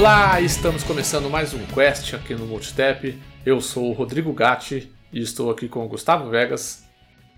Olá, estamos começando mais um Quest aqui no Multitap. Eu sou o Rodrigo Gatti e estou aqui com o Gustavo Vegas.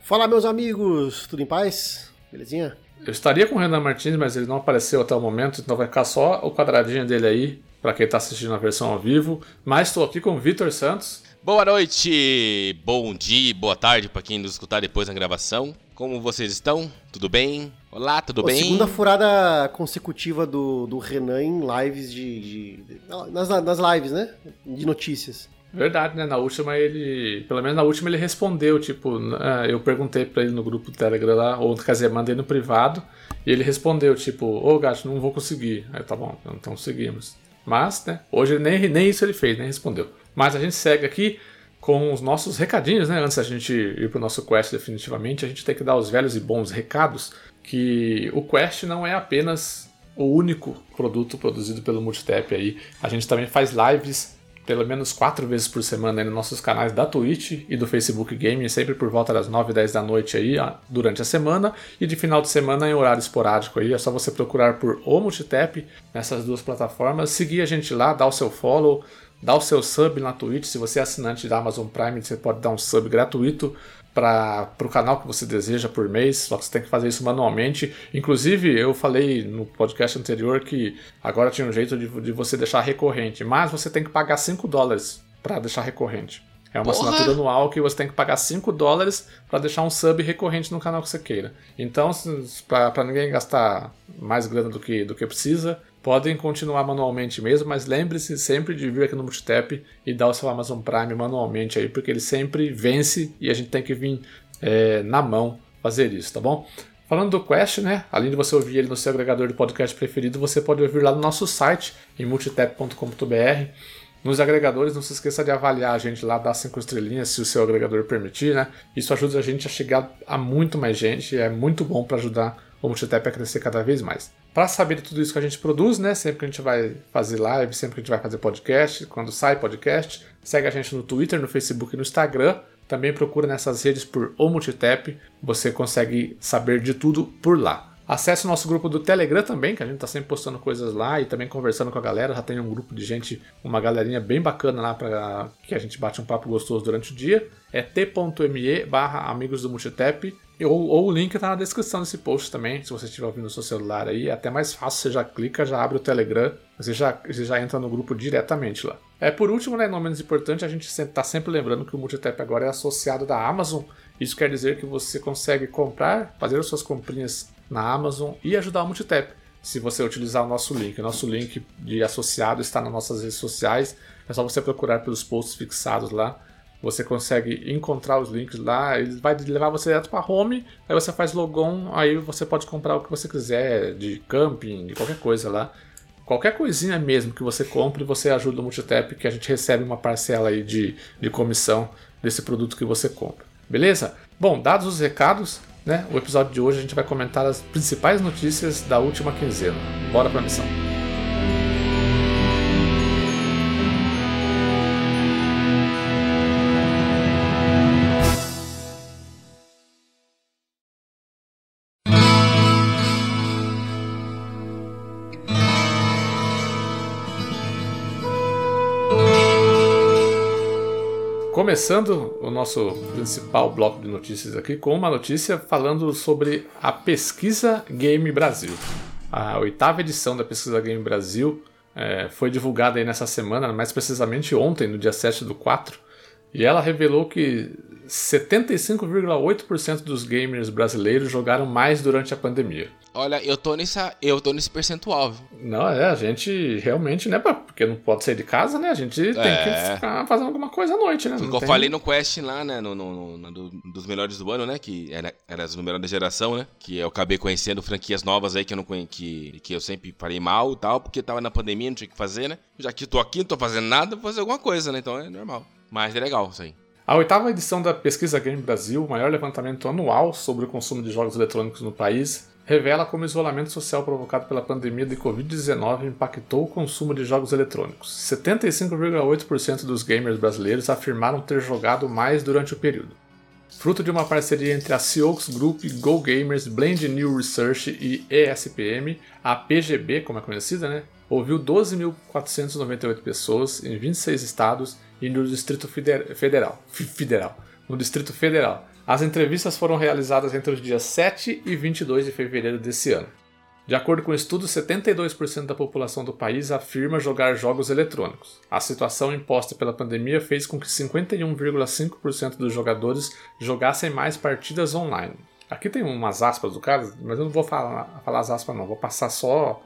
Fala, meus amigos, tudo em paz? Belezinha? Eu estaria com o Renan Martins, mas ele não apareceu até o momento, então vai ficar só o quadradinho dele aí, para quem está assistindo a versão ao vivo. Mas estou aqui com o Vitor Santos. Boa noite, bom dia, boa tarde para quem nos escutar depois na gravação. Como vocês estão? Tudo bem? Olá, tudo Pô, bem? Segunda furada consecutiva do, do Renan em lives de. de- nas, nas lives, né? De notícias. Verdade, né? Na última ele. Pelo menos na última ele respondeu, tipo, ah, eu perguntei pra ele no grupo do Telegram lá, ou quer dizer, mandei no privado, e ele respondeu, tipo, ô gato, não vou conseguir. Aí tá bom, então seguimos. Mas, né? Hoje nem, nem isso ele fez, nem respondeu. Mas a gente segue aqui com os nossos recadinhos, né? Antes da gente ir pro nosso quest definitivamente, a gente tem que dar os velhos e bons recados que o quest não é apenas o único produto produzido pelo Multitap aí. A gente também faz lives pelo menos quatro vezes por semana aí nos nossos canais da Twitch e do Facebook Gaming, sempre por volta das 9 e 10 da noite aí, durante a semana, e de final de semana em horário esporádico aí, é só você procurar por O Multitap nessas duas plataformas, seguir a gente lá, dar o seu follow, dar o seu sub na Twitch, se você é assinante da Amazon Prime, você pode dar um sub gratuito para o canal que você deseja por mês, só que você tem que fazer isso manualmente. Inclusive, eu falei no podcast anterior que agora tinha um jeito de, de você deixar recorrente, mas você tem que pagar 5 dólares para deixar recorrente. É uma Porra! assinatura anual que você tem que pagar 5 dólares para deixar um sub recorrente no canal que você queira. Então, para ninguém gastar mais grana do que, do que precisa, podem continuar manualmente mesmo, mas lembre-se sempre de vir aqui no Multitap e dar o seu Amazon Prime manualmente aí, porque ele sempre vence e a gente tem que vir é, na mão fazer isso, tá bom? Falando do Quest, né? Além de você ouvir ele no seu agregador de podcast preferido, você pode ouvir lá no nosso site, em multitap.com.br. Nos agregadores, não se esqueça de avaliar a gente lá, dar cinco estrelinhas, se o seu agregador permitir, né? Isso ajuda a gente a chegar a muito mais gente e é muito bom para ajudar o Multitap a crescer cada vez mais. Para saber de tudo isso que a gente produz, né? Sempre que a gente vai fazer live, sempre que a gente vai fazer podcast, quando sai podcast, segue a gente no Twitter, no Facebook e no Instagram. Também procura nessas redes por O Multitap, você consegue saber de tudo por lá. Acesse o nosso grupo do Telegram também, que a gente tá sempre postando coisas lá e também conversando com a galera. Já tem um grupo de gente, uma galerinha bem bacana lá para que a gente bate um papo gostoso durante o dia. É t.me barra amigos do Multitap. Ou, ou o link tá na descrição desse post também, se você estiver ouvindo no seu celular aí. É até mais fácil, você já clica, já abre o Telegram, você já, você já entra no grupo diretamente lá. É, por último, né, não menos importante, a gente está sempre lembrando que o Multitap agora é associado da Amazon. Isso quer dizer que você consegue comprar, fazer as suas comprinhas na Amazon e ajudar o Multitap. Se você utilizar o nosso link, o nosso link de associado está nas nossas redes sociais. É só você procurar pelos posts fixados lá. Você consegue encontrar os links lá, ele vai levar você direto para home, aí você faz logon, aí você pode comprar o que você quiser, de camping, de qualquer coisa lá. Qualquer coisinha mesmo que você compre, você ajuda o Multitap, que a gente recebe uma parcela aí de, de comissão desse produto que você compra. Beleza? Bom, dados os recados, né? O episódio de hoje a gente vai comentar as principais notícias da última quinzena. Bora pra missão. Começando o nosso principal bloco de notícias aqui com uma notícia falando sobre a Pesquisa Game Brasil. A oitava edição da Pesquisa Game Brasil eh, foi divulgada aí nessa semana, mais precisamente ontem, no dia 7 do 4, e ela revelou que 75,8% dos gamers brasileiros jogaram mais durante a pandemia. Olha, eu tô nessa, eu tô nesse percentual. viu? Não, é, a gente realmente, né, porque não pode sair de casa, né? A gente tem É. que ficar fazendo alguma coisa à noite, né? Não eu tem- falei no Quest lá, né? No, no- no- do- dos melhores do ano, né? Que era, era os melhores da geração, né? Que eu acabei conhecendo franquias novas aí que eu não conhe- que, que eu sempre falei mal e tal, porque tava na pandemia, não tinha o que fazer, né? Já que tô aqui, não tô fazendo nada, vou fazer alguma coisa, né? Então é normal. Mas é legal isso aí. A oitava edição da Pesquisa Game Brasil, o maior levantamento anual sobre o consumo de jogos eletrônicos no país, revela como o isolamento social provocado pela pandemia de Covid-19 impactou o consumo de jogos eletrônicos. 75,8% dos gamers brasileiros afirmaram ter jogado mais durante o período. Fruto de uma parceria entre a Ciox Group, Go Gamers, Blend New Research e ESPM, a PGB, como é conhecida, né? ouviu 12.498 pessoas em 26 estados e no Distrito Federal. Federal. No Distrito Federal. As entrevistas foram realizadas entre os dias 7 e 22 de fevereiro desse ano. De acordo com o estudo, 72% da população do país afirma jogar jogos eletrônicos. A situação imposta pela pandemia fez com que 51,5% dos jogadores jogassem mais partidas online. Aqui tem umas aspas do cara, mas eu não vou falar, falar as aspas não, vou passar só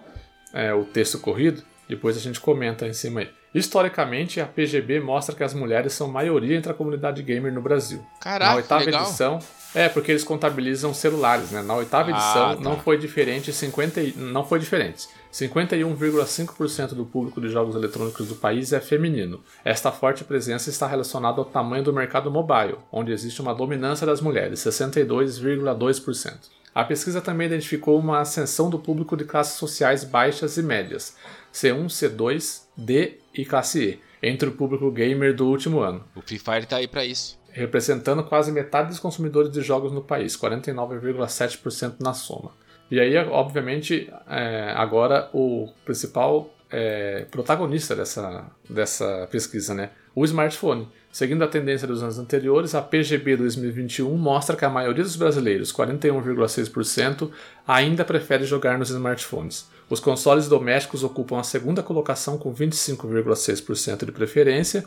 é, o texto corrido, depois a gente comenta em cima aí. Historicamente, a PGB mostra que as mulheres são maioria entre a comunidade gamer no Brasil. Caraca, Na oitava legal. edição, é porque eles contabilizam celulares, né? Na oitava Ah, edição tá. não foi diferente, 50 e- não foi diferente. 51,5% do público de jogos eletrônicos do país é feminino. Esta forte presença está relacionada ao tamanho do mercado mobile, onde existe uma dominância das mulheres, 62,2%. A pesquisa também identificou uma ascensão do público de classes sociais baixas e médias, C1, C2, D e classe E, entre o público gamer do último ano O Free Fire tá aí pra isso. representando quase metade dos consumidores de jogos no país, 49,7% na soma. E aí, obviamente, é, agora o principal é, protagonista dessa, dessa pesquisa, né? O smartphone. Seguindo a tendência dos anos anteriores, a PGB 2021 mostra que a maioria dos brasileiros, 41,6%, ainda prefere jogar nos smartphones. Os consoles domésticos ocupam a segunda colocação com 25,6% de preferência,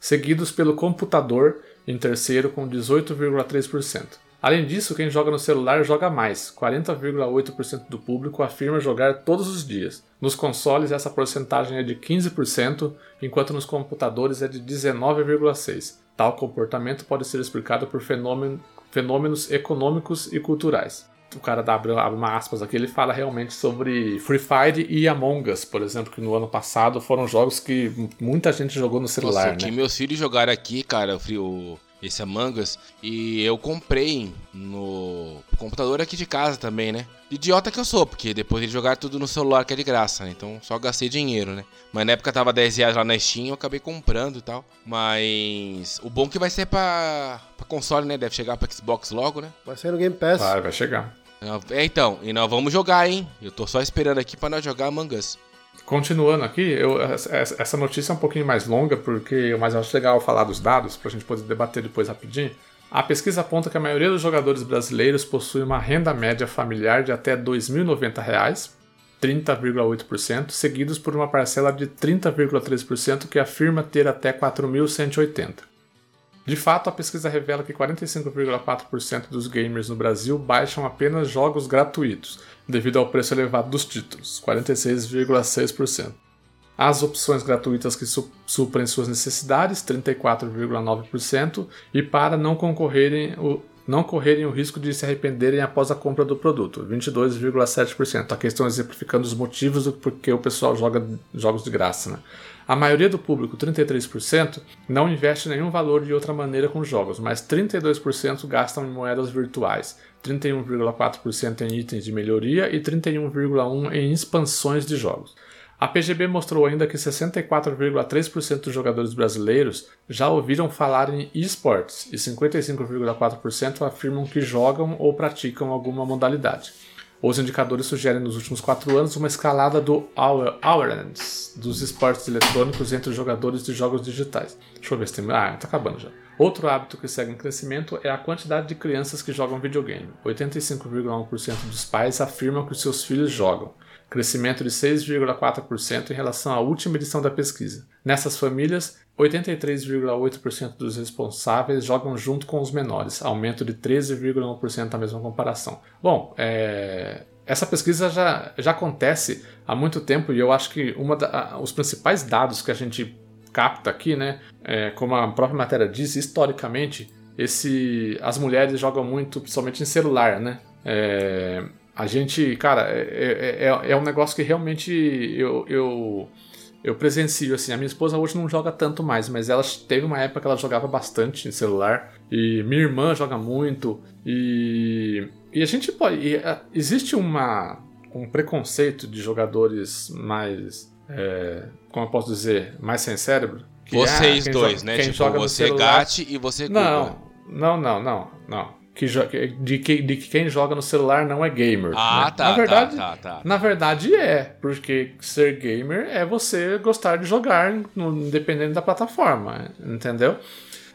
seguidos pelo computador em terceiro com 18,3%. Além disso, quem joga no celular joga mais. 40,8% do público afirma jogar todos os dias. Nos consoles, essa porcentagem é de 15%, enquanto nos computadores é de 19,6%. Tal comportamento pode ser explicado por fenômeno- fenômenos econômicos e culturais. O cara dá, abre abre uma aspas aqui, ele fala realmente sobre Free Fire e Among Us, por exemplo, que no ano passado foram jogos que muita gente jogou no celular, Nossa, o que né? meus filhos jogaram aqui, cara, o, Free- o- esse Among Us, e eu comprei no computador aqui de casa também, né? Idiota que eu sou, porque depois de jogar tudo no celular que é de graça, né? Então só gastei dinheiro, né? Mas na época tava 10 reais lá na Steam, eu acabei comprando e tal. Mas o bom que vai ser pra, pra console, né? Deve chegar pra Xbox logo, né? Vai sair no Game Pass. Vai, vai chegar. É, então, e nós vamos jogar, hein? Eu tô só esperando aqui pra nós jogar Among Us. Continuando aqui, eu- essa notícia é um pouquinho mais longa, porque mas eu acho legal falar dos dados, para a gente poder debater depois rapidinho. A pesquisa aponta que a maioria dos jogadores brasileiros possui uma renda média familiar de até 2.090 reais, 30,8%, seguidos por uma parcela de 30,3% que afirma ter até 4.180. De fato, a pesquisa revela que 45,4% dos gamers no Brasil baixam apenas jogos gratuitos, devido ao preço elevado dos títulos, 46,6%. As opções gratuitas que su- suprem suas necessidades, 34,9%, e para não concorrerem o não correrem o risco de se arrependerem após a compra do produto, 22,7%. Aqui estão exemplificando os motivos do porquê o pessoal joga jogos de graça. Né? A maioria do público, 33%, não investe nenhum valor de outra maneira com jogos, mas 32% gastam em moedas virtuais, 31,4% em itens de melhoria e 31,1% em expansões de jogos. A PGB mostrou ainda que 64,3% dos jogadores brasileiros já ouviram falar em esportes e 55,4% afirmam que jogam ou praticam alguma modalidade. Os indicadores sugerem nos últimos quatro anos uma escalada do awa- awareness dos esportes eletrônicos entre os jogadores de jogos digitais. Deixa eu ver se tem. Ah, tá acabando já. Outro hábito que segue em crescimento é a quantidade de crianças que jogam videogame. 85,1% dos pais afirmam que seus filhos jogam crescimento de 6,4% em relação à última edição da pesquisa. Nessas famílias, 83,8% dos responsáveis jogam junto com os menores, aumento de 13,1% na mesma comparação. Bom, é, essa pesquisa já, já acontece há muito tempo e eu acho que uma da, os principais dados que a gente capta aqui, né, é, como a própria matéria diz, historicamente, esse, as mulheres jogam muito, principalmente em celular, né? É, a gente, cara, é, é, é, é um negócio que realmente eu, eu, eu presencio, assim. A minha esposa hoje não joga tanto mais, mas ela teve uma época que ela jogava bastante em celular. E minha irmã joga muito. E, e a gente pode. e, a- existe uma, um preconceito de jogadores mais. é, como eu posso dizer? Mais sem cérebro. que, ah, Vocês quem dois, joga- né? Tipo, você celular- e você não, não, não, não, não. Que de, que, de que quem joga no celular não é gamer. Ah, né? tá, na verdade, tá, tá, tá. Na verdade é, porque ser gamer é você gostar de jogar, independente da plataforma, entendeu?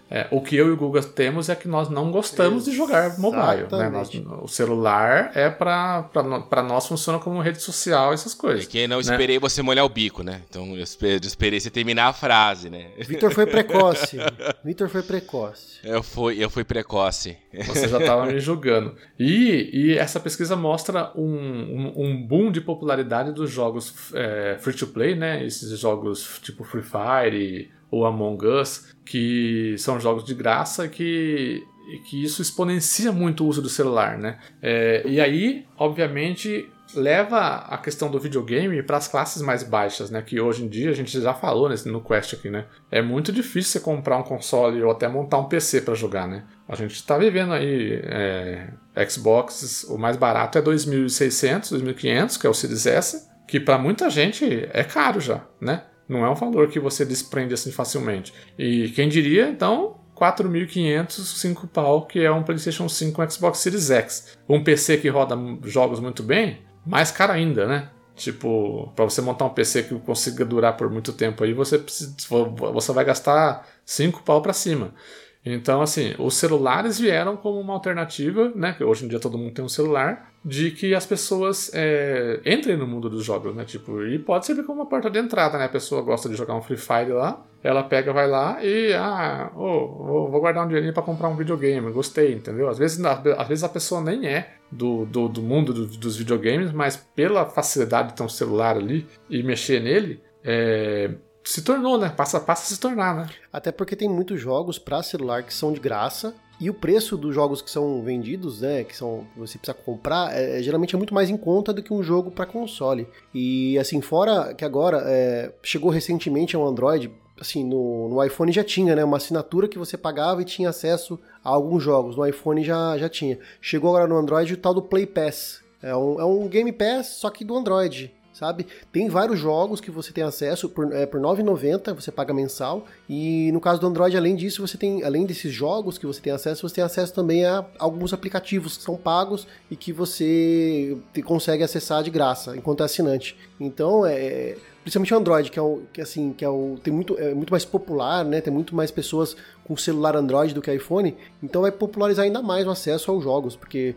É, o que eu e o Google temos é que nós não gostamos Exatamente. de jogar mobile. Né? Nós, o celular é para nós funciona como rede social, essas coisas. É que não né? esperei você molhar o bico, né? Então eu esperei você terminar a frase, né? Vitor foi precoce. Vitor foi precoce. Eu fui, eu fui precoce. Você já estava me julgando. E, e essa pesquisa mostra um, um, um boom de popularidade dos jogos é, free to play, né? Esses jogos tipo Free Fire ou Among Us, que são jogos de graça que que isso exponencia muito o uso do celular, né? É, e aí, obviamente, leva a questão do videogame para as classes mais baixas, né? Que hoje em dia a gente já falou nesse, no Quest aqui, né? É muito difícil você comprar um console ou até montar um PC para jogar, né? A gente está vivendo aí é, Xbox, o mais barato é 2.600, 2.500, que é o Series S, que para muita gente é caro já, né? Não é um valor que você desprende assim facilmente. E quem diria, então, 4.500, 5 pau, que é um PlayStation 5 um Xbox Series X. Um PC que roda jogos muito bem, mais caro ainda, né? Tipo, para você montar um PC que consiga durar por muito tempo aí, você, precisa, você vai gastar 5 pau para cima. Então, assim, os celulares vieram como uma alternativa, né? Que hoje em dia todo mundo tem um celular, de que as pessoas é, entrem no mundo dos jogos, né? Tipo, e pode servir como uma porta de entrada, né? A pessoa gosta de jogar um Free Fire lá, ela pega, vai lá e, ah, oh, vou guardar um dinheirinho para comprar um videogame, gostei, entendeu? Às vezes, às vezes a pessoa nem é do, do, do mundo do, dos videogames, mas pela facilidade de ter um celular ali e mexer nele, é, se tornou, né? Passa, passa a se tornar, né? Até porque tem muitos jogos para celular que são de graça e o preço dos jogos que são vendidos, né, que são você precisa comprar, é, é geralmente é muito mais em conta do que um jogo para console. E assim, fora que agora é, chegou recentemente ao Android, assim, no, no iPhone já tinha, né, uma assinatura que você pagava e tinha acesso a alguns jogos. No iPhone já, já tinha. Chegou agora no Android o tal do Play Pass. É um, é um Game Pass, só que do Android sabe? Tem vários jogos que você tem acesso por, é, por R$ 9,90, você paga mensal. E no caso do Android, além disso, você tem, além desses jogos que você tem acesso, você tem acesso também a alguns aplicativos que são pagos e que você consegue acessar de graça enquanto é assinante. Então, é principalmente o Android, que é o que assim, que é o tem muito é muito mais popular, né? Tem muito mais pessoas com celular Android do que iPhone, então vai popularizar ainda mais o acesso aos jogos, porque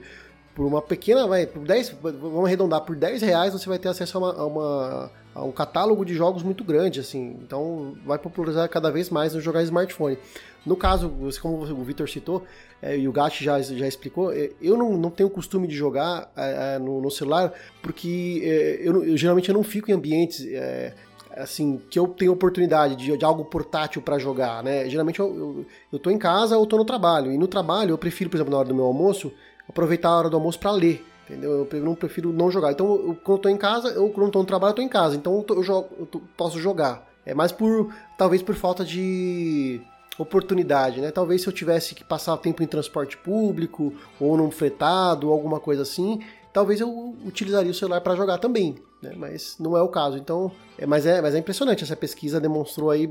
por uma pequena, vai, por 10, vamos arredondar, por 10 reais você vai ter acesso a, uma, a, uma, a um catálogo de jogos muito grande, assim. Então vai popularizar cada vez mais no jogar smartphone. No caso, como o Vitor citou, é, e o Gatti já, já explicou, é, eu não, não tenho costume de jogar é, é no, no, celular, porque é, eu, eu, geralmente eu não fico em ambientes é, assim, que eu tenho oportunidade de, de algo portátil para jogar, né? Geralmente eu, eu, eu, tô em casa ou tô no trabalho. E no trabalho eu prefiro, por exemplo, na hora do meu almoço, aproveitar a hora do almoço para ler. Entendeu? Eu não prefiro não jogar. Então, eu, quando eu tô em casa, eu quando eu tô no trabalho, eu tô em casa. Então, eu, tô, eu, jogo, eu tô, posso jogar. É mais por, talvez por falta de oportunidade, né? Talvez se eu tivesse que passar tempo em transporte público ou num fretado, alguma coisa assim, talvez eu utilizaria o celular para jogar também, né? Mas não é o caso. Então, é, mas, é, mas é impressionante. Essa pesquisa demonstrou aí,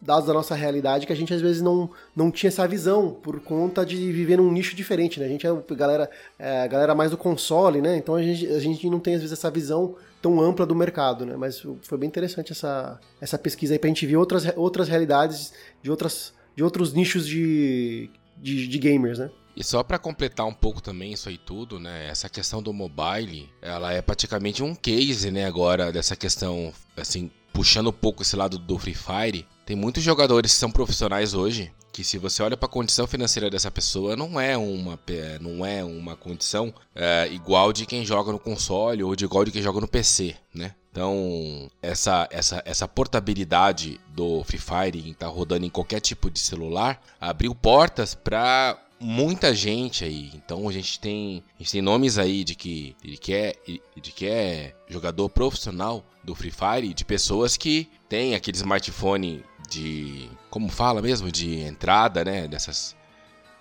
dados da nossa realidade, que a gente às vezes não, não tinha essa visão por conta de viver num nicho diferente, né? A gente é galera, é, galera mais do console, né? Então a gente, a gente não tem às vezes essa visão tão ampla do mercado, né? Mas foi bem interessante essa, essa pesquisa aí pra gente ver outras, outras realidades de, outras, de outros nichos de, de, de gamers, né? E só para completar um pouco também isso aí tudo, né? Essa questão do mobile, ela é praticamente um case, né, agora dessa questão, assim, puxando um pouco esse lado do Free Fire. Tem muitos jogadores que são profissionais hoje, que se você olha para a condição financeira dessa pessoa, não é uma, não é uma condição é, igual de quem joga no console ou de igual de quem joga no PC, né? Então, essa, essa, essa portabilidade do Free Fire em estar tá rodando em qualquer tipo de celular abriu portas para muita gente aí. Então a gente tem, a gente tem nomes aí de que, de que, é, de que é jogador profissional do Free Fire, de pessoas que têm aquele smartphone de. Como fala mesmo? De entrada, né? Dessas.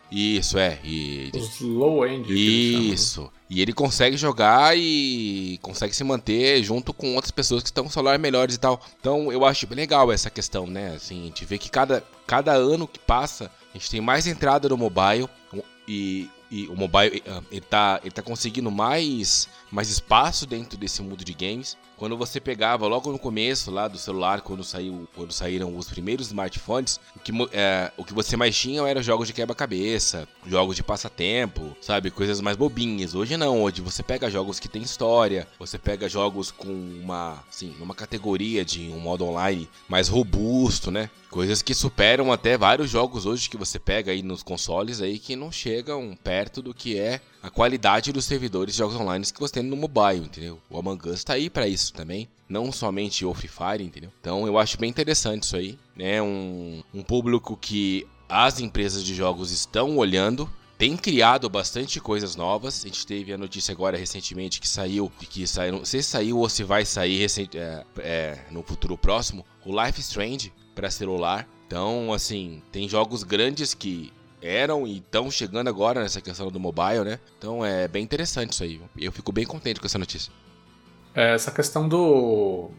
Isso, é. E, Os low end. Isso. E ele consegue jogar e consegue se manter junto com outras pessoas que estão com celular melhores e tal. Então eu acho legal essa questão, né? Assim, a gente vê que cada, cada ano que passa, a gente tem mais entrada no mobile e e o mobile ah, ele tá, ele tá conseguindo mais, mais espaço dentro desse mundo de games. Quando você pegava logo no começo lá do celular, quando, saiu, quando saíram os primeiros smartphones, o que, é, o que você mais tinha era jogos de quebra-cabeça, jogos de passatempo, sabe? Coisas mais bobinhas. Hoje não, hoje você pega jogos que tem história, você pega jogos com uma, assim, uma categoria de um modo online mais robusto, né? Coisas que superam até vários jogos hoje que você pega aí nos consoles aí que não chegam perto do que é a qualidade dos servidores de jogos online que você tem no mobile, entendeu? O Among Us tá aí para isso também, não somente o Free Fire, entendeu? Então eu acho bem interessante isso aí, né? Um, um público que as empresas de jogos estão olhando tem criado bastante coisas novas. A gente teve a notícia agora recentemente que saiu, que saiu, se saiu ou se vai sair recente, é, é, no futuro próximo, o Life Strange para celular. Então, assim, tem jogos grandes que eram e estão chegando agora nessa questão do mobile, né? Então é bem interessante isso aí. Eu fico bem contente com essa notícia. É, essa questão do,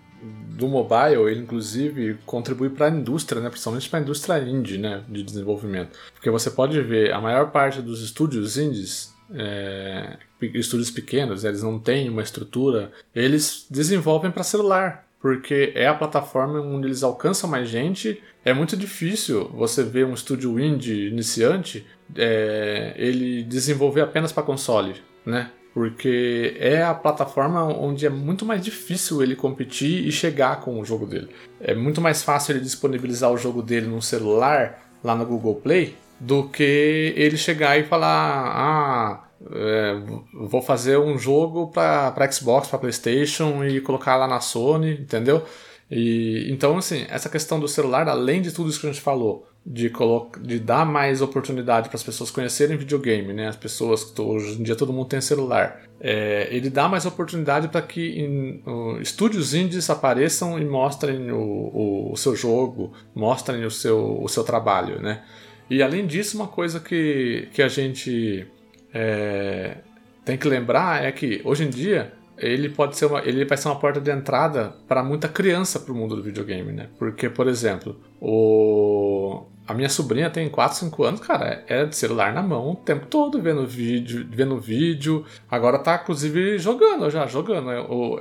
do mobile, ele inclusive contribui para a indústria, né? principalmente para a indústria indie né? de desenvolvimento. Porque você pode ver, a maior parte dos estúdios indies, é, estúdios pequenos, eles não têm uma estrutura, eles desenvolvem para celular porque é a plataforma onde eles alcançam mais gente. É muito difícil você ver um estúdio indie iniciante é, ele desenvolver apenas para console, né? Porque é a plataforma onde é muito mais difícil ele competir e chegar com o jogo dele. É muito mais fácil ele disponibilizar o jogo dele no celular, lá no Google Play, do que ele chegar e falar: ah, é, vou fazer um jogo para Xbox, para PlayStation e colocar lá na Sony, entendeu? E então assim, essa questão do celular, além de tudo isso que a gente falou, de, de dar mais oportunidade para as pessoas conhecerem videogame, né? As pessoas hoje em dia todo mundo tem celular. É, ele dá mais oportunidade para que em, uh, estúdios indies apareçam e mostrem o, o, o, seu jogo, mostrem o seu, o seu trabalho, né? E além disso, uma coisa que, que a gente é, tem que lembrar é que hoje em dia ele pode ser uma, ele vai ser uma porta de entrada para muita criança para o mundo do videogame, né? Porque, por exemplo, o a minha sobrinha tem 4, 5 anos, cara, é de celular na mão o tempo todo, vendo vídeo, vendo vídeo. Agora tá, inclusive, jogando já, jogando.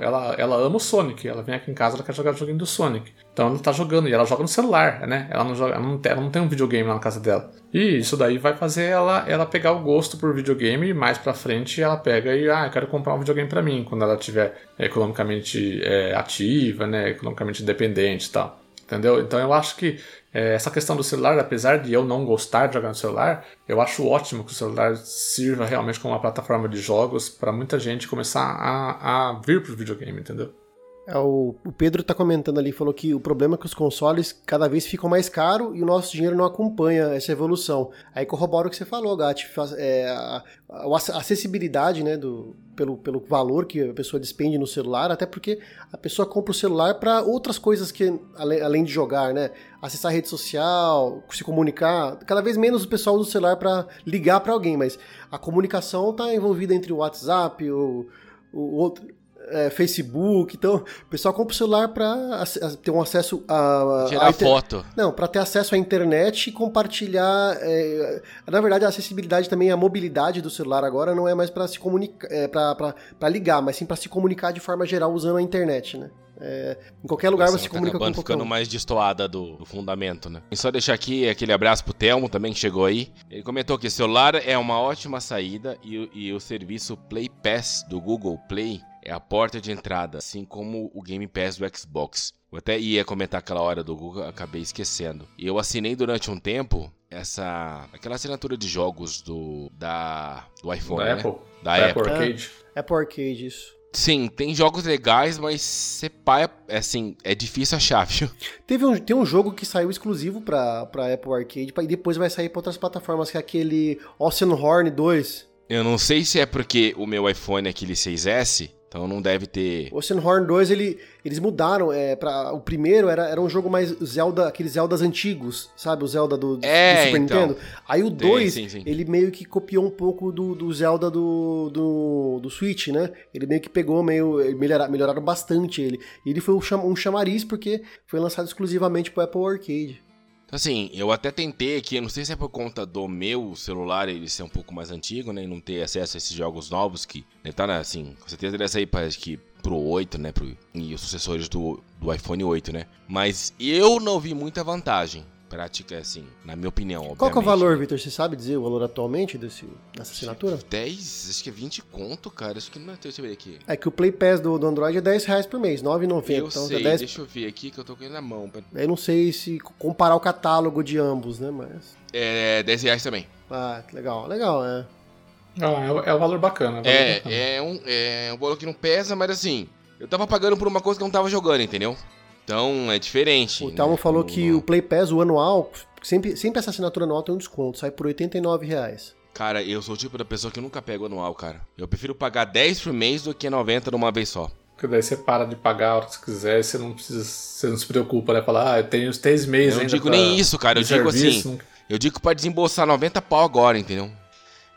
Ela, ela ama o Sonic, ela vem aqui em casa, ela quer jogar o joguinho do Sonic. Então ela tá jogando, e ela joga no celular, né? Ela não, joga, ela não, tem, ela não tem um videogame lá na casa dela. E isso daí vai fazer ela, ela pegar o gosto por videogame e mais pra frente ela pega e, ah, eu quero comprar um videogame para mim, quando ela estiver economicamente é, ativa, né? Economicamente independente e tal. Entendeu? Então eu acho que é, essa questão do celular, apesar de eu não gostar de jogar no celular, eu acho ótimo que o celular sirva realmente como uma plataforma de jogos para muita gente começar a, a vir para o videogame, entendeu? É, o, o, Pedro está comentando ali, falou que o problema é que os consoles cada vez ficam mais caros e o nosso dinheiro não acompanha essa evolução. Aí corrobora o que você falou, Gatti, é, a, a, acessibilidade, né, do, pelo, pelo valor que a pessoa despende no celular, até porque a pessoa compra o celular para outras coisas que além, além de jogar, né, acessar rede social, se comunicar. Cada vez menos o pessoal usa o celular para ligar para alguém, mas a comunicação está envolvida entre o WhatsApp, o, o outro é, Facebook. Então, o pessoal compra o celular para ter um acesso a. Tirar inter... foto. Não, para ter acesso à internet e compartilhar. É... Na verdade, a acessibilidade também, a mobilidade do celular agora não é mais para se comunicar, é, para ligar, mas sim para se comunicar de forma geral usando a internet, né? É, em qualquer lugar você, você comunica tá com ficando mais destoada do, do, fundamento, né? E só deixar aqui aquele abraço pro Telmo também que chegou aí. Ele comentou que celular é uma ótima saída e, e o serviço Play Pass do Google Play é a porta de entrada, assim como o Game Pass do Xbox. Eu até ia comentar aquela hora do Google, acabei esquecendo. Eu assinei durante um tempo essa aquela assinatura de jogos do da do iPhone, da né? Apple, da, da Apple. Apple Arcade. É, Apple Arcade isso. Sim, tem jogos legais, mas ser pai é assim, é difícil achar, viu? Teve um, tem um jogo que saiu exclusivo pra, pra Apple Arcade e depois vai sair pra outras plataformas, que é aquele Oceanhorn 2. Eu não sei se é porque o meu iPhone é aquele 6S então não deve ter. O Oceanhorn 2, ele, eles mudaram. É, pra, o primeiro era, era um jogo mais Zelda, aqueles Zeldas antigos, sabe? O Zelda do, do, é, do Super então. Nintendo. Aí o 2, ele meio que copiou um pouco do, do Zelda do, do, do Switch, né? Ele meio que pegou, meio. Melhoraram, melhoraram bastante ele. E ele foi um, cham, um chamariz porque foi lançado exclusivamente pro Apple Arcade. Assim, eu até tentei aqui, não sei se é por conta do meu celular ele ser um pouco mais antigo, né? E não ter acesso a esses jogos novos que. Né, tá, né, assim, com certeza ele ia sair para que pro 8, né? Pro, e os sucessores do, do iPhone 8, né? Mas eu não vi muita vantagem prática, assim, na minha opinião. Obviamente. Qual que é o valor, Vitor? Você sabe dizer o valor atualmente desse, dessa assinatura? 10, acho que é 20 conto, cara. Acho que não é. Deixa eu ver aqui. É que o Play Pass do, do Android é 10 reais por mês, 9,90. Eu então, sei, 10... deixa eu ver aqui que eu tô com ele na mão. Eu não sei se comparar o catálogo de ambos, né? Mas. É 10 reais também. Ah, legal, legal, é. Ah, é, é um valor bacana. É, valor é, bacana. é, um, é um valor que não pesa, mas assim, eu tava pagando por uma coisa que eu não tava jogando, entendeu? Então é diferente. O Thelma né? falou O- que o Play Pass, o anual, sempre, sempre essa assinatura anual tem um desconto, sai por 89 reais. Cara, eu sou o tipo da pessoa que nunca pega o anual, cara. Eu prefiro pagar 10 por mês do que 90 numa vez só. Porque daí você para de pagar a hora que você quiser e você não precisa. Você não se preocupa, né? Falar, ah, eu tenho os três meses Eu não ainda digo nem isso, cara. Eu digo serviço, assim, não- eu digo pra desembolsar 90 pau agora, entendeu?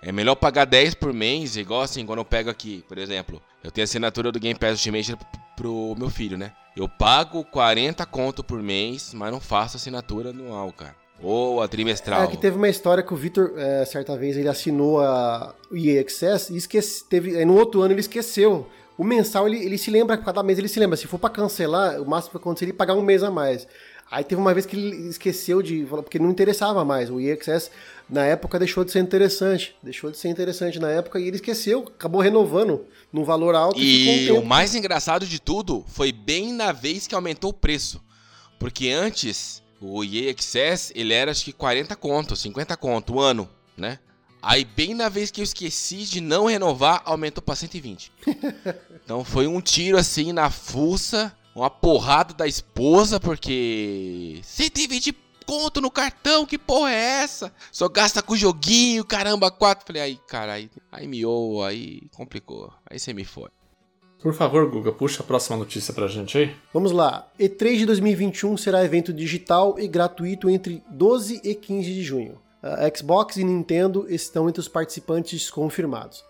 É melhor pagar 10 por mês, igual assim, quando eu pego aqui, por exemplo, eu tenho a assinatura do Game Pass Ultimate pro- meu filho, né? Eu pago 40 conto por mês, mas não faço assinatura anual, cara. Ou a trimestral. É que teve uma história que o Vitor, é, certa vez, ele assinou a, EA Access e esquece, teve, aí no outro ano ele esqueceu. O mensal, ele, ele se lembra, cada mês ele se lembra. Se for pra cancelar, o máximo que acontecer é ele pagar um mês a mais. Aí teve uma vez que ele esqueceu de. Porque não interessava mais. O Access, na época, deixou de ser interessante. Deixou de ser interessante na época e ele esqueceu. Acabou renovando num valor alto e, E um o mais engraçado de tudo foi bem na vez que aumentou o preço. Porque antes, o EA Access, ele era acho que 40 conto, 50 conto, o ano, né? Aí bem na vez que eu esqueci de não renovar, aumentou pra 120. então foi um tiro assim na fuça, uma porrada da esposa, porque 120 conto no cartão, que porra é essa? Só gasta com joguinho, caramba, quatro. Falei, aí, cara, aí, aí miou, aí complicou. Aí você me foi. Por favor, Guga, puxa a próxima notícia pra gente aí. Vamos lá. E3 de 2021 será evento digital e gratuito entre 12 e 15 de junho. A Xbox e Nintendo estão entre os participantes confirmados.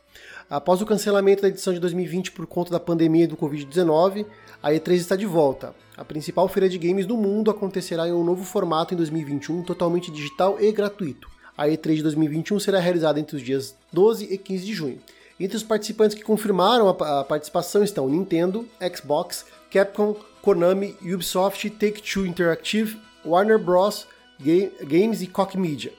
Após o cancelamento da edição de 2020 por conta da pandemia do Covid-19, a E3 está de volta. A principal feira de games do mundo acontecerá em um novo formato em 2021, totalmente digital e gratuito. A E3 de 2021 será realizada entre os dias 12 e 15 de junho. Entre os participantes que confirmaram a, participação estão Nintendo, Xbox, Capcom, Konami, Ubisoft, Take-Two Interactive, Warner Bros. Ga- Games e Koch Media.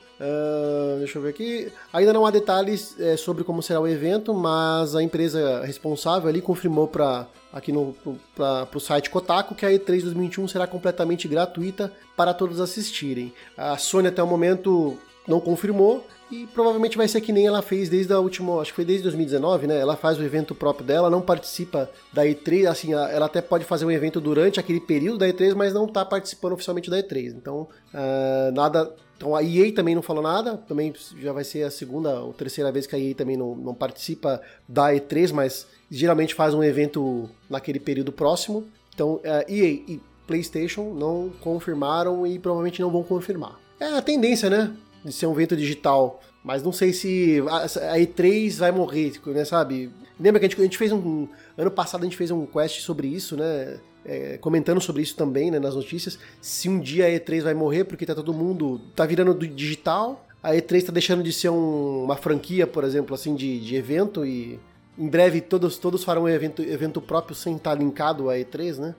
Deixa eu ver aqui. Ainda não há detalhes eh, sobre como será o evento, mas a empresa responsável ali confirmou para aqui no para o site Kotaku que a E3 2021 será completamente gratuita para todos assistirem. A Sony até o momento não confirmou e provavelmente vai ser que nem ela fez desde a última, acho que foi desde 2019, né? Ela faz o evento próprio dela, não participa da E3, assim, ela até pode fazer um evento durante aquele período da E3, mas não tá participando oficialmente da E3. Então, ah, nada. Então a EA também não falou nada, também já vai ser a segunda ou terceira vez que a EA também não, não participa da E3, mas geralmente faz um evento naquele período próximo. Então, ah, EA e PlayStation não confirmaram e provavelmente não vão confirmar. É a tendência, né? De ser um evento digital. Mas não sei se a a E3 vai morrer, né, sabe? Lembra que a gente, a gente fez um. Ano passado a gente fez um quest sobre isso, né? É, comentando sobre isso também, né, nas notícias. Se um dia a E3 vai morrer, porque tá todo mundo. tá virando do digital. A E3 tá deixando de ser um- uma franquia, por exemplo, assim, de, de evento e. Em breve todos, todos farão um evento, evento próprio sem estar linkado à E3, né?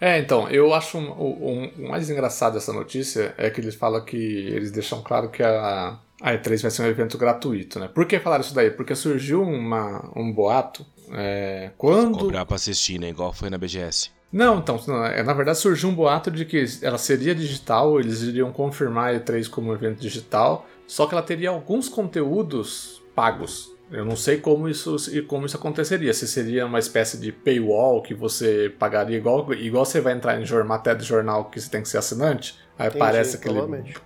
É, então, eu acho um, um- o mais engraçado dessa notícia é que eles falam que eles deixam claro que a, a E3 vai ser um evento gratuito, né? Por que falaram isso daí? Porque surgiu uma, um boato é, quando. Cobrar pra assistir, né? Igual foi na BGS. Não, então, é, na verdade surgiu um boato de que ela seria digital, eles iriam confirmar a E3 como evento digital, só que ela teria alguns conteúdos pagos. Eu não sei como isso, como isso aconteceria, se seria uma espécie de paywall que você pagaria igual, igual você vai entrar em jor- matéria de jornal que você tem que ser assinante, aí Entendi, aparece aquele,